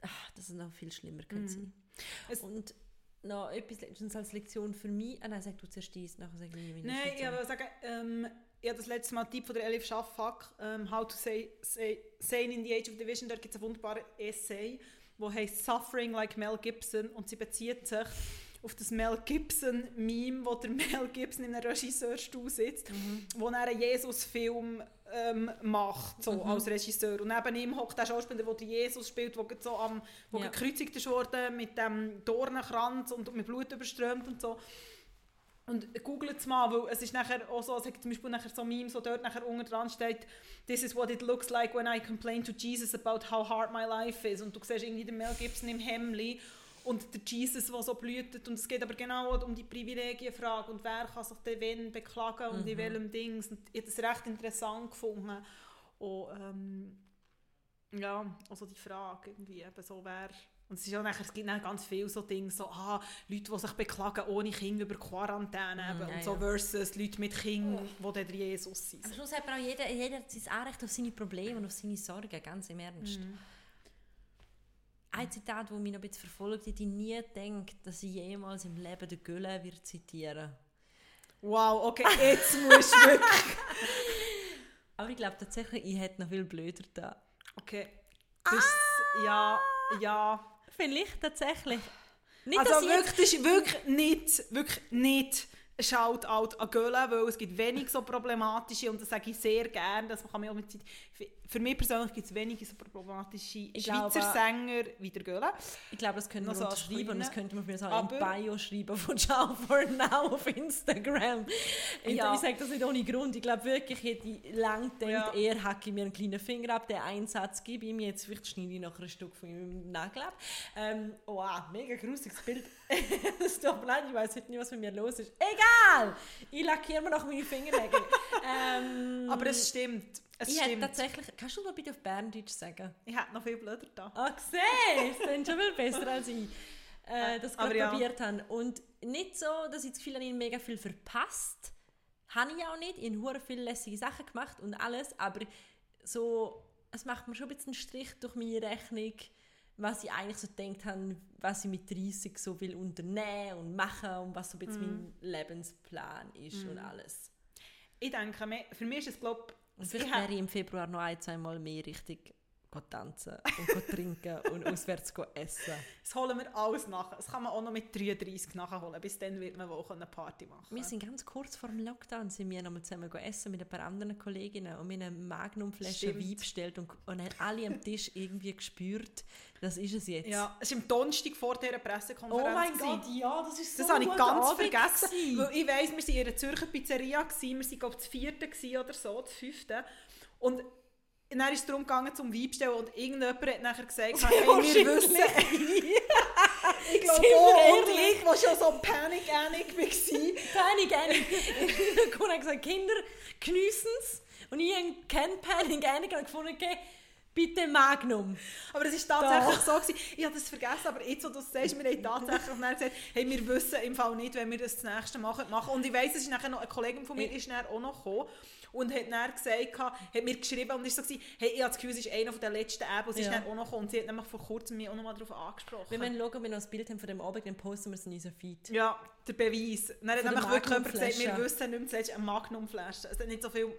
ach, dass es noch viel schlimmer könnte sein. Es- Und noch etwas letztens als Lektion für mich, ah nein, sag du zuerst dies, nachher sage ich meine Nein, ich wollte sagen, ähm, ich habe das letzte Mal Tipp von der Elif Schaffak, ähm, «How to say, say, Sane in the Age of Division», dort gibt es einen wunderbaren Essay, der heißt «Suffering like Mel Gibson» und sie bezieht sich auf das Mel Gibson-Meme, wo der Mel Gibson in einem Regisseurstuhl sitzt, wo er einen Jesus-Film ähm, macht, so, als Regisseur. Und neben ihm hockt der Schauspieler, der Jesus spielt, der so am, wo Ja. gekreuzigt ist worden mit dem Dornenkranz und mit Blut überströmt und so. Und googelt es mal, weil es ist nachher auch so, es hat zum Beispiel nachher so Memes, wo dort nachher unten dran steht, «This is what it looks like when I complain to Jesus about how hard my life is.» Und du siehst irgendwie den Mel Gibson im Hemli und der Jesus, der so blühtet. Und es geht aber genau um die Privilegienfrage und wer kann sich denn wen beklagen und in welchem Dings. Und ich habe das recht interessant gefunden. Und, ähm, ja, also die Frage irgendwie eben so, wer... Und es, ist ja nachher, es gibt dann ganz viele so Dinge, so, ah, Leute, die sich beklagen ohne Kinder über Quarantäne eben, Mm, ja, und so versus Leute mit Kindern, die dann Jesus sind. Am Schluss hat aber auch jeder, jeder hat sein Anrecht auf seine Probleme und auf seine Sorgen, ganz im Ernst. Ein Zitat, das mich noch ein bisschen verfolgt, ich nie denkt, dass ich jemals im Leben den Gülle wird zitieren. Wow, okay, jetzt musst du wirklich... Aber ich glaube tatsächlich, ich hätte noch viel blöder da. Okay. Das, ja, ja. Vielleicht tatsächlich. Nicht, Also ich wirklich, das ist wirklich nicht, wirklich nicht Shoutout an Gölle, weil es gibt wenig so problematische und das sage ich sehr gerne, dass man kann mich auch mit Zeit... Für mich persönlich gibt es wenige so problematische Ich Schweizer glaube- Sänger wie der Gölle. Ich glaube, das könnte man so als unterschreiben und das könnte man mir so Aber- in Bio schreiben von Ciao for Now auf Instagram. Ja. Ich sage das nicht ohne Grund. Ich glaube wirklich, ich hätte lang gedacht, Ja. eher hacke mir einen kleinen Finger ab, den einen Satz gebe ich ihm jetzt, vielleicht schneide ich noch ein Stück von meinem Nagel ab. Ähm, wow, mega grusiges Bild. Es tut mir leid, ich weiß heute nicht, was mit mir los ist. Egal! Ich lackiere mir noch meine Fingernägel. ähm, Aber es stimmt. Es ich hätte stimmt. tatsächlich... Kannst du mal bitte auf Berndeutsch sagen? Ich hätte noch viel blöder da. Ah, siehst du? sind schon viel besser als ich äh, das gerade ja. probiert habe. Und nicht so, dass ich das Gefühl habe, ich mega viel verpasst. Habe ich auch nicht. Ich habe viele lässige Sachen gemacht und alles, aber so, es macht mir schon ein bisschen einen Strich durch meine Rechnung, was ich eigentlich so gedacht habe, was ich mit 30 so will unternehmen und machen und was so ein bisschen Mhm. mein Lebensplan ist und alles. Ich denke, für mich ist es, glaube Und ich, vielleicht wäre ich im Februar noch ein, zwei Mal mehr richtig tanzen und trinken und auswärts essen. das holen wir alles nach. Das kann man auch noch mit 33 nachholen. Bis dann wird man wohl eine Party machen Wir sind ganz kurz vor dem Lockdown sind wir nochmal zusammen essen mit ein paar anderen Kolleginnen und haben eine Magnumflasche. Wein bestellt und, und haben alle am Tisch irgendwie gespürt, das ist es jetzt. Ja, es war am Donnerstag vor dieser Pressekonferenz. Oh mein. Gott, ja, das ist Das so habe ich ganz Abend vergessen. gewesen. Weil ich weiss, wir waren in einer Zürcher Pizzeria, gewesen. wir waren glaube ich das vierte oder so, das fünfte. Und dann ist es darum gegangen, zum Wein bestellen und irgendjemand hat nachher gesagt, hey, wir wissen... ich glaube auch, und ich, der schon so Panic Panic war. Panik, Panik. Kuna hat gesagt, Kinder geniessen es. Und ich habe kein Panik, Panik und gefunden, okay, bitte Magnum. Aber es war tatsächlich so. Gewesen. Ich habe das vergessen, aber jetzt, wo du es sagst, wir haben tatsächlich dann gesagt, hey, wir wissen im Fall nicht, wenn wir das das nächste machen. machen. Und ich weiss, es ist nachher noch, eine Kollegin von mir ist dann auch noch gekommen und hat dann gesagt, hat mir geschrieben und ist so gewesen, hey, ich habe das Gefühl, es ist einer der letzten Apps, und sie ist Ja. dann auch noch gekommen und sie hat nämlich vor kurzem mich auch noch mal darauf angesprochen. Wenn wir schauen, wenn wir noch ein Bild haben von dem Abend, dann posten wir es in unser Feed. ja, der Beweis. Dann hat Von nämlich wirklich jemand gesagt, wir wissen nicht mehr zuletzt eine Magnumflasche. Es hat nicht so viele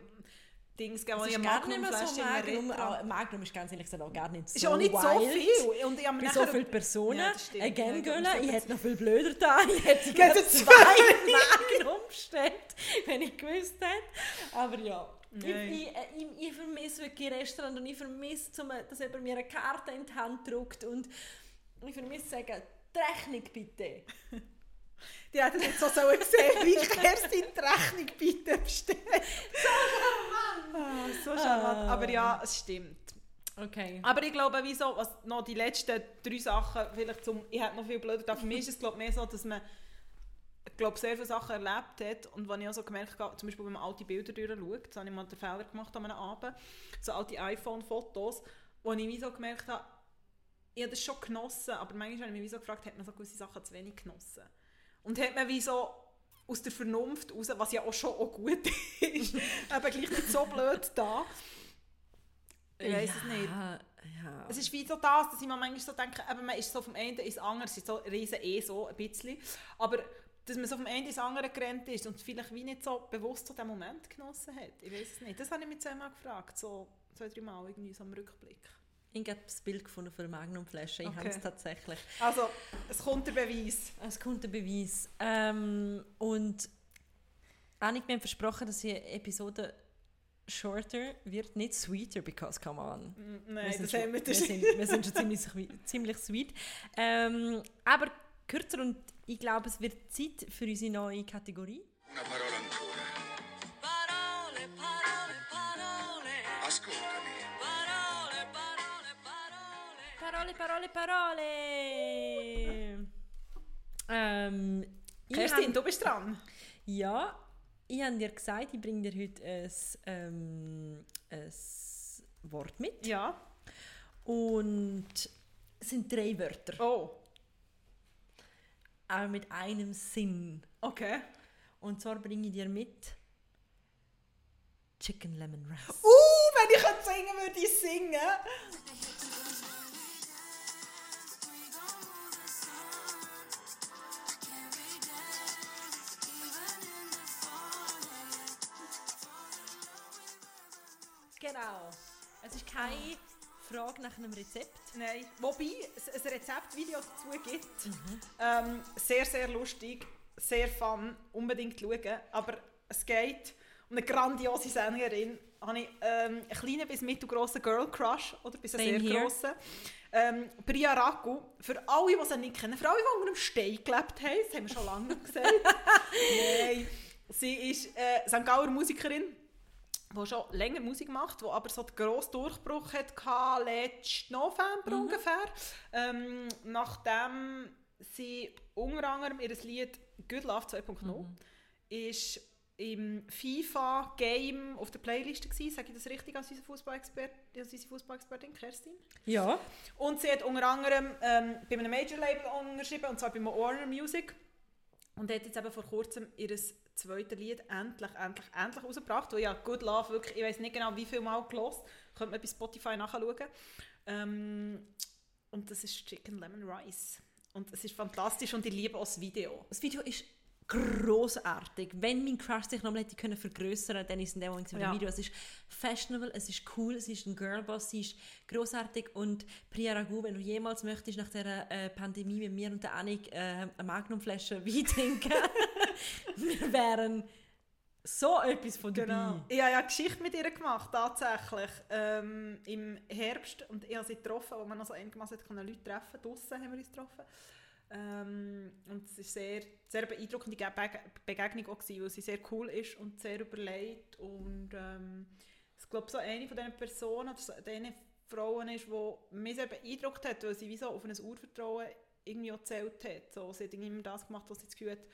Dings wo Es ich ist gar nicht mehr so Magnum. auch- Magnum ist ganz ehrlich gesagt auch gar nicht so Ist auch nicht so wild. viel. Und ich habe so viele Personen. Ja, das stimmt. Ja, Again, ich Göller, hätte noch viel blöder da. Ich hätte gerne das- zwei Magnum bestellt, wenn ich gewusst hätte. Aber ja. Ich, Nein. ich, äh, ich, ich vermisse wirklich Restaurant und ich vermisse, dass jemand mir eine Karte in die Hand drückt und ich vermisse zu sagen, die Rechnung bitte. Die hätten jetzt so sollen sehen, wie Kerstin die Rechnung bitte bestellt. Ah, so charmant. Aber ja, es stimmt. Okay. Aber ich glaube, wieso, was noch die letzten drei Sachen, vielleicht zum, ich hätte noch viel blöder, da für mich ist es glaube mehr so, dass man glaube, sehr viele Sachen erlebt hat und wenn ich auch so gemerkt habe, zum Beispiel wenn man alte Bilder durchschaut, so habe ich mal den Fehler gemacht an einem Abend, so alte iPhone-Fotos, wo ich wie so gemerkt habe, ich habe das schon genossen, aber manchmal habe ich mich so gefragt, hat man so gewisse Sachen zu wenig genossen? Und hat man wie so aus der Vernunft raus, was ja auch schon auch gut ist, aber gleich nicht so blöd da. Ich weiß es nicht. Ja, ja. Es ist wie so das, dass ich mir manchmal so denke, eben, man ist so vom einen ins andere, es ist so riesen eh so ein bisschen, aber dass man so vom einen ins andere gerannt ist und vielleicht wie nicht so bewusst so den Moment genossen hat. Ich weiß es nicht. Das habe ich mich zweimal gefragt, so zwei, drei Mal irgendwie so im Rückblick. Ich habe das Bild gefunden für eine Magnumflasche. Ich Okay. habe es tatsächlich. Also, es kommt der Beweis. Es kommt der Beweis. Ähm, und Annik, wir haben versprochen, dass die Episode shorter wird, nicht sweeter, because come on. Mm, Nein, sind das schon, haben wir wir, sind, wir sind schon ziemlich, ziemlich sweet. Ähm, aber kürzer und ich glaube, es wird Zeit für unsere neue Kategorie. Una parola ancora. Parole, parole, parole, Ascoltami. parole, parole, parole. Parole, Parole, Parole! ähm, Kerstin, hab- du bist dran. Ja, ich habe dir gesagt, ich bringe dir heute ein, ähm, ein Wort mit. Ja. Und es sind drei Wörter, Oh, aber mit einem Sinn. okay. Und zwar bringe ich dir mit Chicken Lemon Rice. Uh, wenn ich könnte singen würde, ich singen. Frage nach einem Rezept. Nein. Wobei es ein Rezeptvideo dazu gibt. Mhm. Ähm, sehr, sehr lustig, sehr fun, unbedingt schauen. Aber es geht um eine grandiose Sängerin. Habe ich ähm, einen kleinen bis mittelgroßen Girl Crush oder bis einen sehr grossen. Ähm, Priya Raku, für alle, die sie nicht kennen, für alle, die unter einem Stein gelebt haben, das haben wir schon lange gesagt. Nein, sie ist äh, St. Gauer Musikerin, die schon länger Musik macht, die aber so den grossen Durchbruch hatte, letzten November ungefähr. Ähm, nachdem sie unter anderem ihr Lied Good Love 2.0 ist im FIFA-Game auf der Playlist gewesen. Sage ich das richtig als unsere Fußballexpertin, als unsere Fußballexpertin Kerstin? Ja. Und sie hat unter anderem ähm, bei einem Major-Label unterschrieben, und zwar bei Warner Music. Und hat jetzt eben vor kurzem ihr zweites Lied endlich, endlich, endlich rausgebracht. Und ja, Good Love, wirklich, ich weiß nicht genau, wie viel Mal gelost. Könnt man bei Spotify nachschauen. Ähm, und das ist Chicken Lemon Rice. Und es ist fantastisch und ich liebe auch das Video. Das Video ist großartig. Wenn mein Crush sich nochmal hätte können vergrößern, dann ist es in dem Moment Ja. Video. Es ist fashionable, es ist cool, es ist ein Girlboss, sie ist großartig und Priya Ragu, wenn du jemals möchtest nach dieser äh, Pandemie mit mir und der Annik äh, eine Magnumflasche Wein trinken, wir wären so etwas von dabei. Genau. Ich habe ja eine Geschichte mit ihr gemacht, tatsächlich. Ähm, Im Herbst. Und ich habe sie getroffen, wo man noch so einigermaßen Leute treffen konnte. Draussen haben wir uns getroffen. Ähm, und es war sehr, sehr beeindruckende Bege- Begegnung, auch gewesen, weil sie sehr cool ist und sehr überlegt. Und ähm, ich glaube, so eine von diesen Personen oder so, diese Frauen ist, die mich sehr beeindruckt hat, weil sie wie so auf ein Urvertrauen irgendwie auch gezählt hat. So, sie hat immer das gemacht, was sie das Gefühl hat,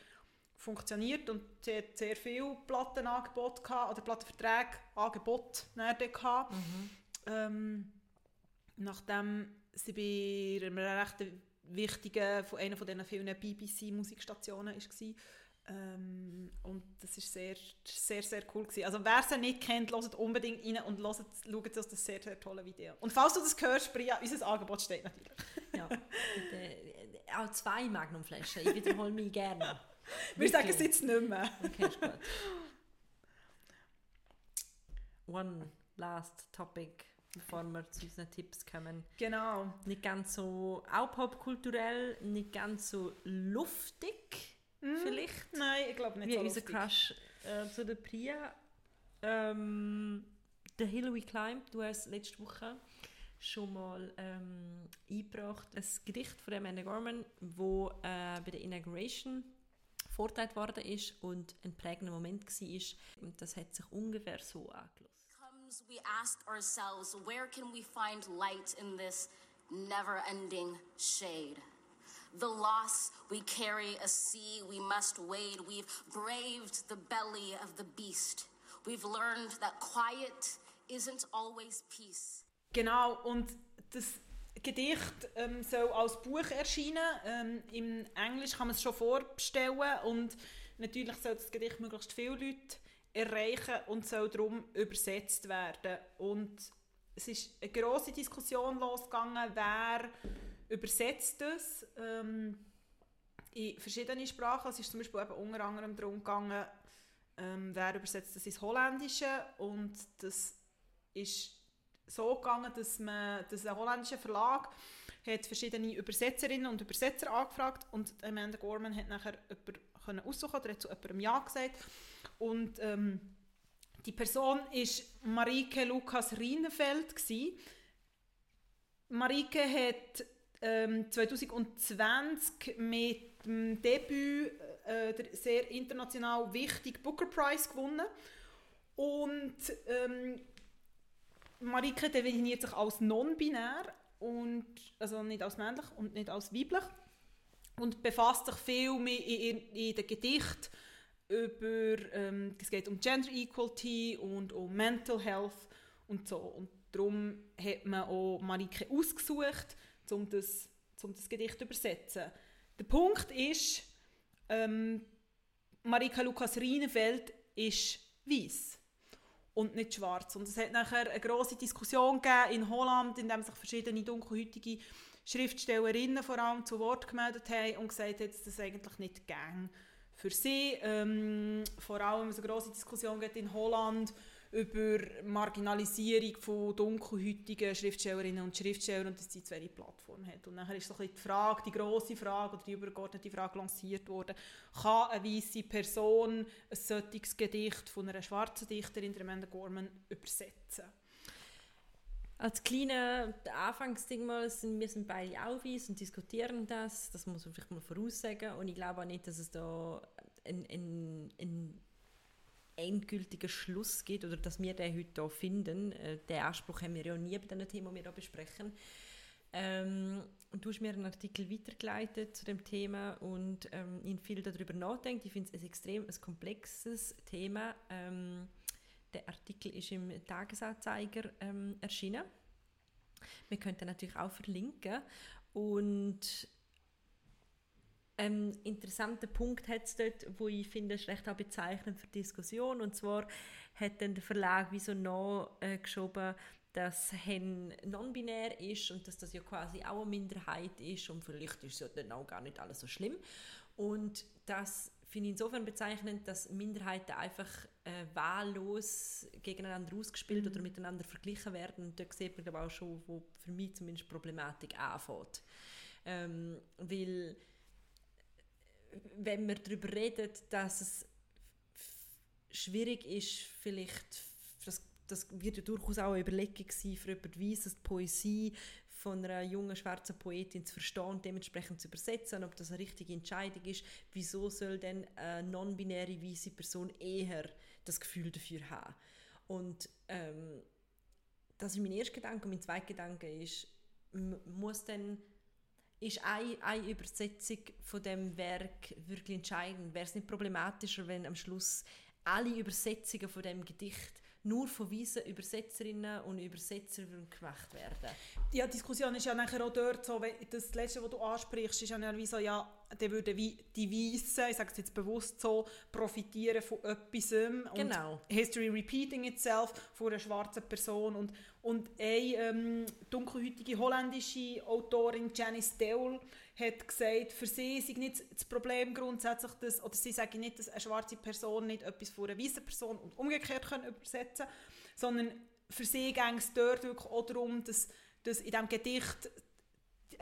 funktioniert und sie hat sehr viele Plattenangebote gehabt, oder Plattenverträge, Angebote gehabt. Ähm, nachdem sie bei einem recht wichtigen, von einer von diesen vielen BBC-Musikstationen war. Ähm, und das ist sehr, sehr, sehr cool gewesen. Also wer sie nicht kennt, hört unbedingt rein und hört, schaut das sehr, sehr tolle Video. Und falls du das hörst, Bria, unser Angebot steht natürlich. Ja. Und, äh, auch zwei Magnumflaschen. Ich wiederhole mich gerne. Wir sagen es jetzt nicht mehr. Okay, ist gut. One last topic, bevor wir zu unseren Tipps kommen. Genau. Nicht ganz so, auch popkulturell, nicht ganz so luftig, vielleicht, Nein, ich glaube nicht wie so unser lustig. Crush äh, zu der Priya. Ähm, The Hill We Climbed, du hast letzte Woche schon mal ähm, eingebracht, ein Gedicht von Amanda Gorman, wo äh, bei der Inauguration vorgetragen worden ist und ein prägender Moment war. Und das hat sich ungefähr so angelost. Comes, we ask ourselves, where can we find light in this never ending shade? The loss we carry, a sea we must wade. We've braved the belly of the beast. We've learned that quiet isn't always peace. Genau, und das Gedicht ähm, soll als Buch erscheinen. Ähm, Im Englisch kann man es schon vorbestellen und natürlich soll das Gedicht möglichst viele Leute erreichen und soll darum übersetzt werden. Und es ist eine grosse Diskussion losgegangen, wer übersetzt das ähm, in verschiedene Sprachen. Es ist zum Beispiel eben unter anderem darum gegangen, ähm, wer übersetzt das ins Holländische und das ist so gegangen, dass, man, dass ein holländischer Verlag hat verschiedene Übersetzerinnen und Übersetzer angefragt und Amanda Gorman hat nachher jemanden aussuchen oder hat zu jemandem Ja gesagt. Und ähm, die Person war Marike Lukas Rienefeld. Marike hat ähm, 2020 mit dem Debüt äh, der sehr international wichtigen Booker Prize gewonnen. Und ähm, Marike definiert sich als non-binär also nicht als männlich und nicht als weiblich und befasst sich viel mehr in, in den Gedichten über ähm, es geht um Gender Equality und um Mental Health und so und darum hat man auch Marike ausgesucht, um das, um das Gedicht zu übersetzen. Der Punkt ist, ähm, Marika Lukas Rienefeld ist weiß und nicht schwarz. Und es hat nachher eine grosse Diskussion in Holland, in der sich verschiedene dunkelhäutige Schriftstellerinnen vor allem zu Wort gemeldet haben und gesagt haben, dass das eigentlich nicht gang für sie. Ähm, vor allem eine grosse Diskussion geht in Holland über Marginalisierung von dunkelhäutigen Schriftstellerinnen und Schriftstellern und dass sie zu wenig Plattform hat. Und nachher ist so die Frage, die grosse Frage oder die übergeordnete Frage lanciert worden, kann eine weiße Person ein solches Gedicht von einer schwarzen Dichterin, der Amanda Gorman, übersetzen? Als kleiner Anfangsding mal, sind, wir sind beide weiss und diskutieren das. Das muss man vielleicht mal voraussagen. Und ich glaube auch nicht, dass es da einen, einen endgültigen Schluss gibt oder dass wir den heute hier finden. Äh, den Anspruch haben wir ja nie bei den Themen, die wir hier besprechen. Ähm, und du hast mir einen Artikel weitergeleitet zu dem Thema und ähm, habe viel darüber nachdenkt. Ich finde es ein extrem ein komplexes Thema. Ähm, der Artikel ist im Tagesanzeiger ähm, erschienen. Wir könnten natürlich auch verlinken. Und ein interessanter Punkt hat es dort, wo ich finde, ist recht auch bezeichnend für die Diskussion. Und zwar hat dann der Verlag wie nachgeschoben, dass Hen non-binär ist und dass das ja quasi auch eine Minderheit ist und vielleicht ist es ja dann auch gar nicht alles so schlimm. Und das finde ich insofern bezeichnend, dass Minderheiten einfach äh, wahllos gegeneinander ausgespielt oder miteinander verglichen werden. Und da sieht man glaube auch schon, wo für mich zumindest Problematik anfängt. Ähm, weil wenn wir darüber reden, dass es schwierig ist, vielleicht, das, das wird ja durchaus auch eine Überlegung sein für jemanden weiss, dass die Poesie von einer jungen schwarzen Poetin zu verstehen und dementsprechend zu übersetzen, ob das eine richtige Entscheidung ist, wieso soll denn eine non-binäre weiße Person eher das Gefühl dafür haben. Und ähm, das ist mein erster Gedanke. Und mein zweiter Gedanke ist, muss denn ist eine, eine Übersetzung von dem Werk wirklich entscheidend? Wäre es nicht problematischer, wenn am Schluss alle Übersetzungen von dem Gedicht nur von weißen Übersetzerinnen und Übersetzern gemacht werden? Ja, die Diskussion ist ja nachher auch dort so, das Letzte, was du ansprichst, ist ja wie so, ja, dann würden wie die Weißen, ich sage es jetzt bewusst so, profitieren von etwas genau. und History repeating itself von einer schwarzen Person und, und eine ähm, dunkelhäutige holländische Autorin, Janice Deul, hat gesagt, für sie sei nicht das Problem grundsätzlich, dass, oder sie sagen nicht, dass eine schwarze Person nicht etwas von einer weißen Person und umgekehrt können übersetzen sondern für sie ging es dort wirklich auch darum, dass, dass in diesem Gedicht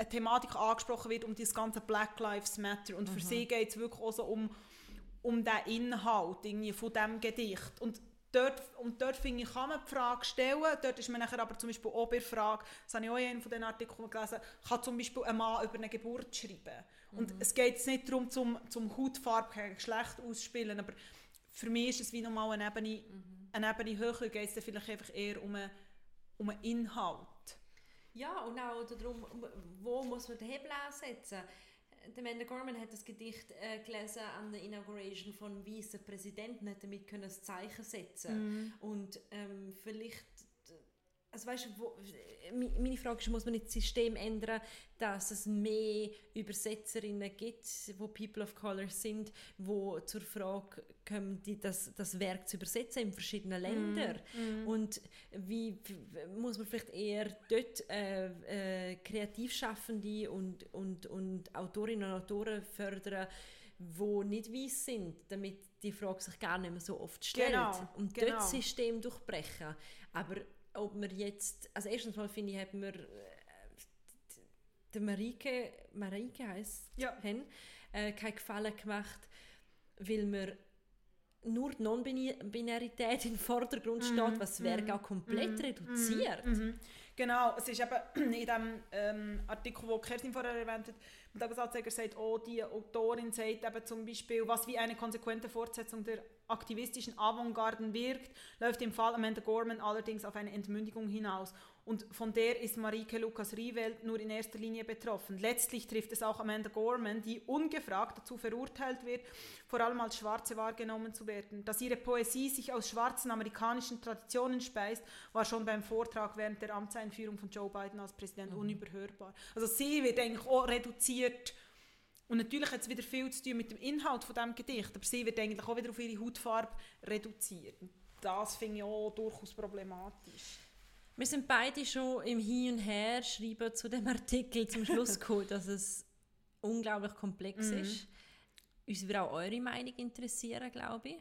eine Thematik angesprochen wird, um das ganze Black Lives Matter. Und für mhm. sie geht es wirklich auch so um, um den Inhalt irgendwie von diesem Gedicht. Und dort, und dort finde ich, kann man die Frage stellen. Dort ist man nachher aber zum Beispiel auch bei der Frage, das habe ich auch in einem von den Artikeln gelesen, kann zum Beispiel ein Mann über eine Geburt schreiben. Und mhm. es geht jetzt nicht darum, zum, zum Hautfarbe gegen Geschlecht auszuspielen, aber für mich ist es wie nochmal eine Ebene, mhm. eine Ebene höher, geht es vielleicht einfach eher um einen, um einen Inhalt. Ja, und auch darum, wo muss man den Hebel ansetzen? Amanda Gorman hat das Gedicht äh, gelesen an der Inauguration von weißen Präsidenten, hat damit können ein Zeichen setzen mm. und ähm, vielleicht also weißt wo, meine Frage ist, muss man nicht das System ändern, dass es mehr Übersetzerinnen gibt, wo People of Color sind, wo zur Frage kommen, die, das, das Werk zu übersetzen in verschiedenen Ländern. Mm, mm. Und wie muss man vielleicht eher dort äh, äh, Kreativschaffende und, und, und Autorinnen und Autoren fördern, die nicht weiß sind, damit die Frage sich gar nicht mehr so oft stellt. Genau, und genau. dort das System durchbrechen. Aber ob wir jetzt, also erstens mal finde ich, haben wir äh, der Marike, Marike heisst ja. hen, äh, keinen Gefallen gemacht, weil wir nur die Non-Binarität im Vordergrund steht, mm, was Werk mm, auch komplett mm, reduziert. Mm, genau, es ist eben in dem ähm, Artikel, den Kerstin vorher erwähnt hat, der Tagesanzeiger sagt auch, die Autorin sagt eben zum Beispiel, was wie eine konsequente Fortsetzung der aktivistischen Avantgarden wirkt, läuft im Fall Amanda Gorman allerdings auf eine Entmündigung hinaus. Und von der ist Marike Lukas Riewelt nur in erster Linie betroffen. Letztlich trifft es auch Amanda Gorman, die ungefragt dazu verurteilt wird, vor allem als Schwarze wahrgenommen zu werden. Dass ihre Poesie sich aus schwarzen amerikanischen Traditionen speist, war schon beim Vortrag während der Amtseinführung von Joe Biden als Präsident mhm. unüberhörbar. Also sie wird eigentlich auch reduziert und natürlich hat es wieder viel zu tun mit dem Inhalt von dem Gedicht, aber sie wird eigentlich auch wieder auf ihre Hautfarbe reduziert. Das finde ich auch durchaus problematisch. Wir sind beide schon im Hin und Her schreiben zu dem Artikel zum Schluss gekommen, dass es unglaublich komplex mhm. ist. Uns würde auch eure Meinung interessieren, glaube ich.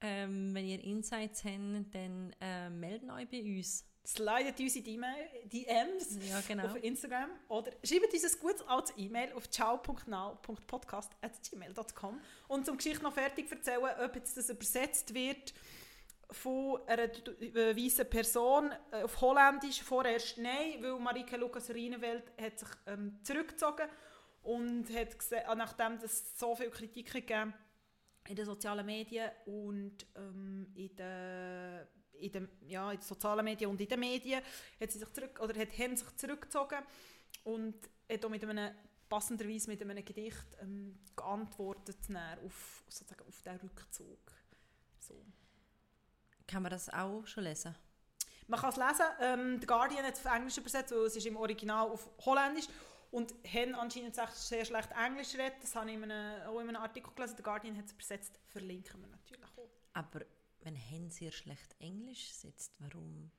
Ähm, wenn ihr Insights habt, dann äh, melden euch bei uns. Slidet uns in die E-Mail- DMs Ja, genau. auf Instagram oder schreibt uns ein gutes altes E-Mail auf ciao.now.podcast.gmail.com und zum Geschichte noch fertig erzählen, ob jetzt das übersetzt wird von einer äh, weißen Person äh, auf Holländisch vorerst nein, weil Marike Lukas Reineveld hat sich ähm, zurückgezogen und hat gesehen, äh, nachdem es so viel Kritik gegeben in den sozialen Medien und ähm, in den in den, ja, in den sozialen Medien und in den Medien hat sie sich zurück oder hat haben sich zurückgezogen und hat auch mit einem passenderweise mit einem Gedicht ähm, geantwortet auf sozusagen auf den Rückzug. So. Kann man das auch schon lesen? Man kann es lesen. Ähm, der Guardian hat es auf Englisch übersetzt, weil es ist im Original auf Holländisch und haben anscheinend sehr- sehr schlecht Englisch redet. Das habe ich in einem, auch in einem Artikel gelesen. Der Guardian hat es übersetzt. Verlinken wir natürlich auch. Aber wenn Hen sehr schlecht Englisch sitzt, warum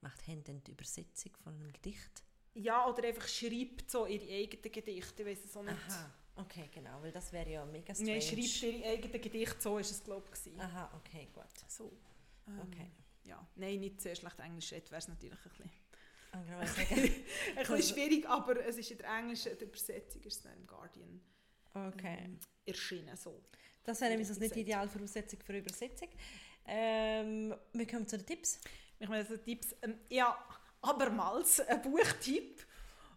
macht Hen denn die Übersetzung von einem Gedicht? Ja, oder einfach schreibt so ihre eigenen Gedichte. Ich weiß es auch nicht. Aha, okay, genau, weil das wäre ja mega strange. Nein, schreibt ihre eigenen Gedichte, so ist es glaube ich. Aha, okay, gut. So. Ähm, Okay. Ja, nein, nicht sehr schlecht Englisch redet, wäre es natürlich ein bisschen, wollte sagen, ein bisschen schwierig, aber es ist in der englischen der Übersetzung ist es dann im Guardian okay. ähm, erschienen. So. Das wäre nämlich das nicht die ideale Voraussetzung für Übersetzung. Ähm, wir kommen zu den Tipps. Ich meine, also Tipps, ähm, ja, abermals ein Buchtipp.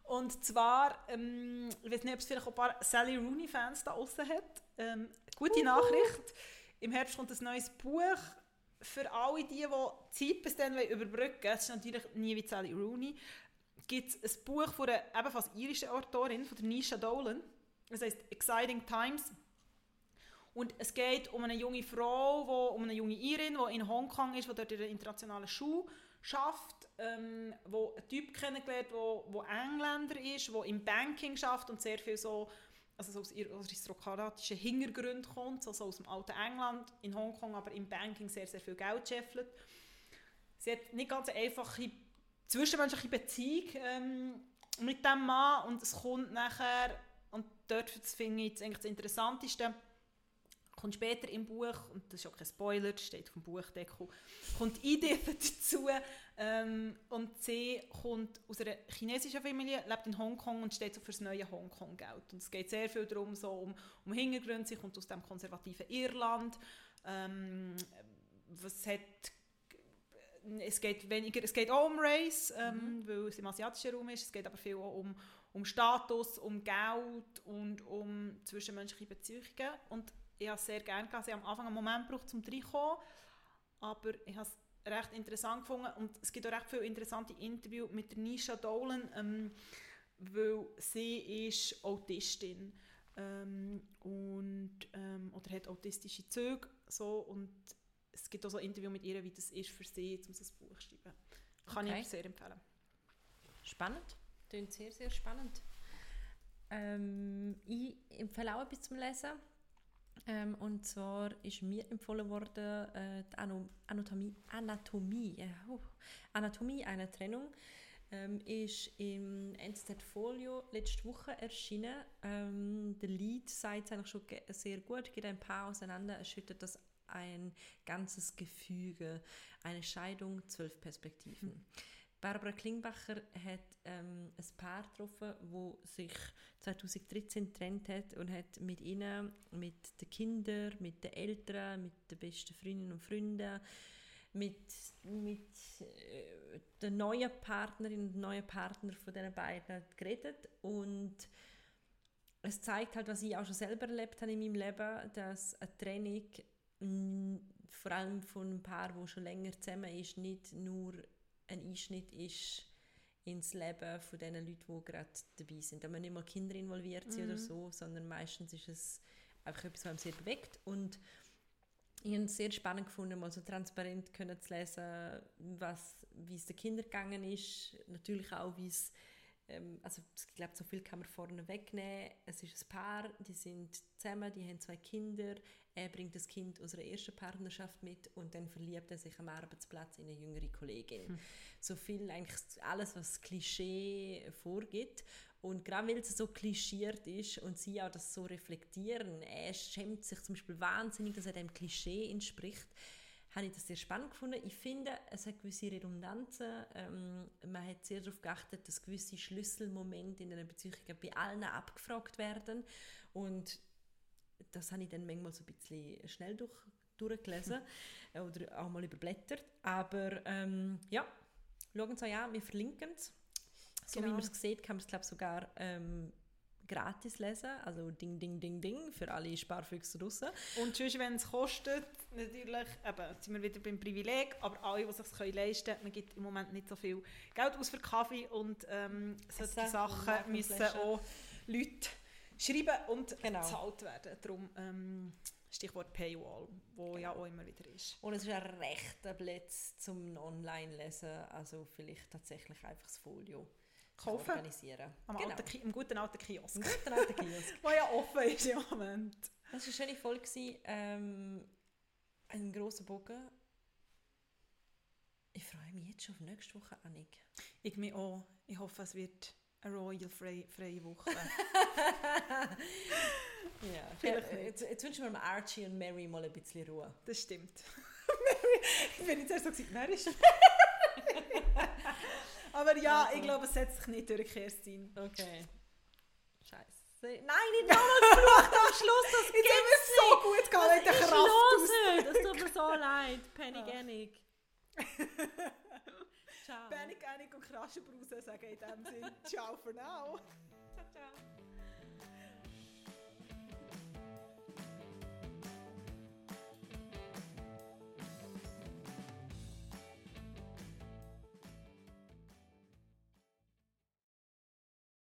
Und zwar, ähm, ich weiß nicht, ob es vielleicht ein paar Sally Rooney-Fans da draußen hat. Ähm, gute Nachricht. Im Herbst kommt ein neues Buch für alle die, die Zeit bis dann überbrücken wollen. Es ist natürlich nie wie Sally Rooney. Gibt es ein Buch von einer ebenfalls irischen Autorin, von der Nisha Dolan. Das heißt Exciting Times. Und es geht um eine junge Frau, wo, um eine junge Irin, die in Hongkong ist, die dort in einer internationalen Schule schafft, ähm, wo einen Typ kennengelernt, wo, wo Engländer ist, wo im Banking schafft und sehr viel so, also so aus aristokratischen Hintergrund kommt, so, so aus dem alten England, in Hongkong aber im Banking sehr, sehr viel Geld scheffelt. Sie hat nicht ganz eine einfache zwischenmenschliche Beziehung ähm, mit dem Mann und es kommt nachher, und dort finde ich jetzt eigentlich das Interessanteste, kommt später im Buch, und das ist auch kein Spoiler, das steht auf dem Buchdeckel, kommt Edith dazu ähm, und sie kommt aus einer chinesischen Familie, lebt in Hongkong und steht so für das neue Hongkong-Geld. Und es geht sehr viel darum, so um, um Hintergründe, sie kommt aus dem konservativen Irland, ähm, was hat es geht weniger, es geht auch um Race, ähm, weil es im asiatischen Raum ist, es geht aber viel auch um, um Status, um Geld und um zwischenmenschliche Beziehungen. Und ich habe es sehr gerne gelesen. Ich habe am Anfang einen Moment gebraucht, um reinzukommen, aber ich habe es recht interessant gefunden und es gibt auch recht viele interessante Interviews mit der Nisha Dolan, ähm, weil sie ist Autistin ähm, und, ähm, oder hat autistische Züge so, und es gibt auch so Interviews mit ihr, wie das ist für sie, um ein Buch zu schreiben. Kann Okay. ich sehr empfehlen. Spannend. Klingt sehr, sehr spannend. Ähm, ich empfehle auch etwas zum Lesen. Ähm, und zwar ist mir empfohlen worden, äh, die Anatomie, Anatomie, äh, huh, Anatomie einer Trennung. Ähm, ist im NZZ Folio letzte Woche erschienen. Ähm, der Lied sagt es eigentlich schon sehr gut, geht ein paar auseinander, erschüttert das ein ganzes Gefüge, eine Scheidung, zwölf Perspektiven. Barbara Klingbacher hat ähm, ein Paar getroffen, wo sich 2013 getrennt hat und hat mit ihnen, mit den Kindern, mit den Eltern, mit den besten Freundinnen und Freunden, mit, mit äh, den neuen Partnerin und neuen Partner von diesen beiden geredet. Und es zeigt halt, was ich auch schon selber erlebt habe in meinem Leben, dass eine Trennung vor allem von einem Paar, wo schon länger zusammen ist, nicht nur ein Einschnitt ist ins Leben von den Leuten, die gerade dabei sind. Da müssen nicht mal Kinder involviert sind oder so, sondern meistens ist es einfach etwas, was einem sehr bewegt. Und ich habe es sehr spannend gefunden, mal so transparent können zu lesen, was, wie es den Kindern gegangen ist, natürlich auch, wie es ähm, also ich glaube, so viel kann man vorne wegnehmen. Es ist ein Paar, die sind zusammen, die haben zwei Kinder. Er bringt das Kind aus einer ersten Partnerschaft mit und dann verliebt er sich am Arbeitsplatz in eine jüngere Kollegin. So viel eigentlich alles, was Klischee vorgibt. Und gerade weil es so klischiert ist und sie auch das so reflektieren, er schämt sich zum Beispiel wahnsinnig, dass er dem Klischee entspricht, habe ich das sehr spannend gefunden. Ich finde, es hat gewisse Redundanzen. Ähm, man hat sehr darauf geachtet, dass gewisse Schlüsselmomente in einer Beziehung bei allen abgefragt werden. Und das habe ich dann manchmal so ein bisschen schnell durch, durchgelesen oder auch mal überblättert. Aber ähm, ja, schauen Sie euch an, wir verlinken es. So Genau. wie man es sieht, kann man es glaube sogar ähm, gratis lesen. Also ding, ding, ding, ding für alle Sparfüchse draussen. Und sonst, wenn es kostet, natürlich, eben, sind wir wieder beim Privileg, aber alle, die es sich leisten können, man gibt im Moment nicht so viel Geld aus für Kaffee und ähm, solche Sachen müssen auch Leute schreiben und Genau. bezahlt werden. Darum ähm, Stichwort Paywall, wo ja auch immer wieder ist. Und es ist ein rechter Platz zum Online-Lesen. Also vielleicht tatsächlich einfach das Folio Kaufen. organisieren. Am, genau. alten im guten alten Kiosk, Im guten alten Kiosk. der ja offen ist im Moment. Das war eine schöne Folge. Ähm, ein grosser Bogen. Ich freue mich jetzt schon auf nächste Woche, Annik. Ich mich auch. Ich hoffe, es wird eine royal-freie freie Woche. Ja, Vielleicht äh, jetzt, jetzt wünschen wir mal Archie und Mary mal ein bisschen Ruhe. Das stimmt. ich bin jetzt erst so gesagt, wer ist Aber ja, Also. ich glaube, es setzt sich nicht durch Kerstin. Okay. Scheiße. Nein, nicht nochmal geflucht am Schluss, das gibt's es so nicht. gut gehabt mit der Kraft. los heute? Es tut mir so leid. Panic Annick. Ciao. Panic, Annik und Kraschenbrause sagen in dem Sinn, ciao for now. Ciao, ciao.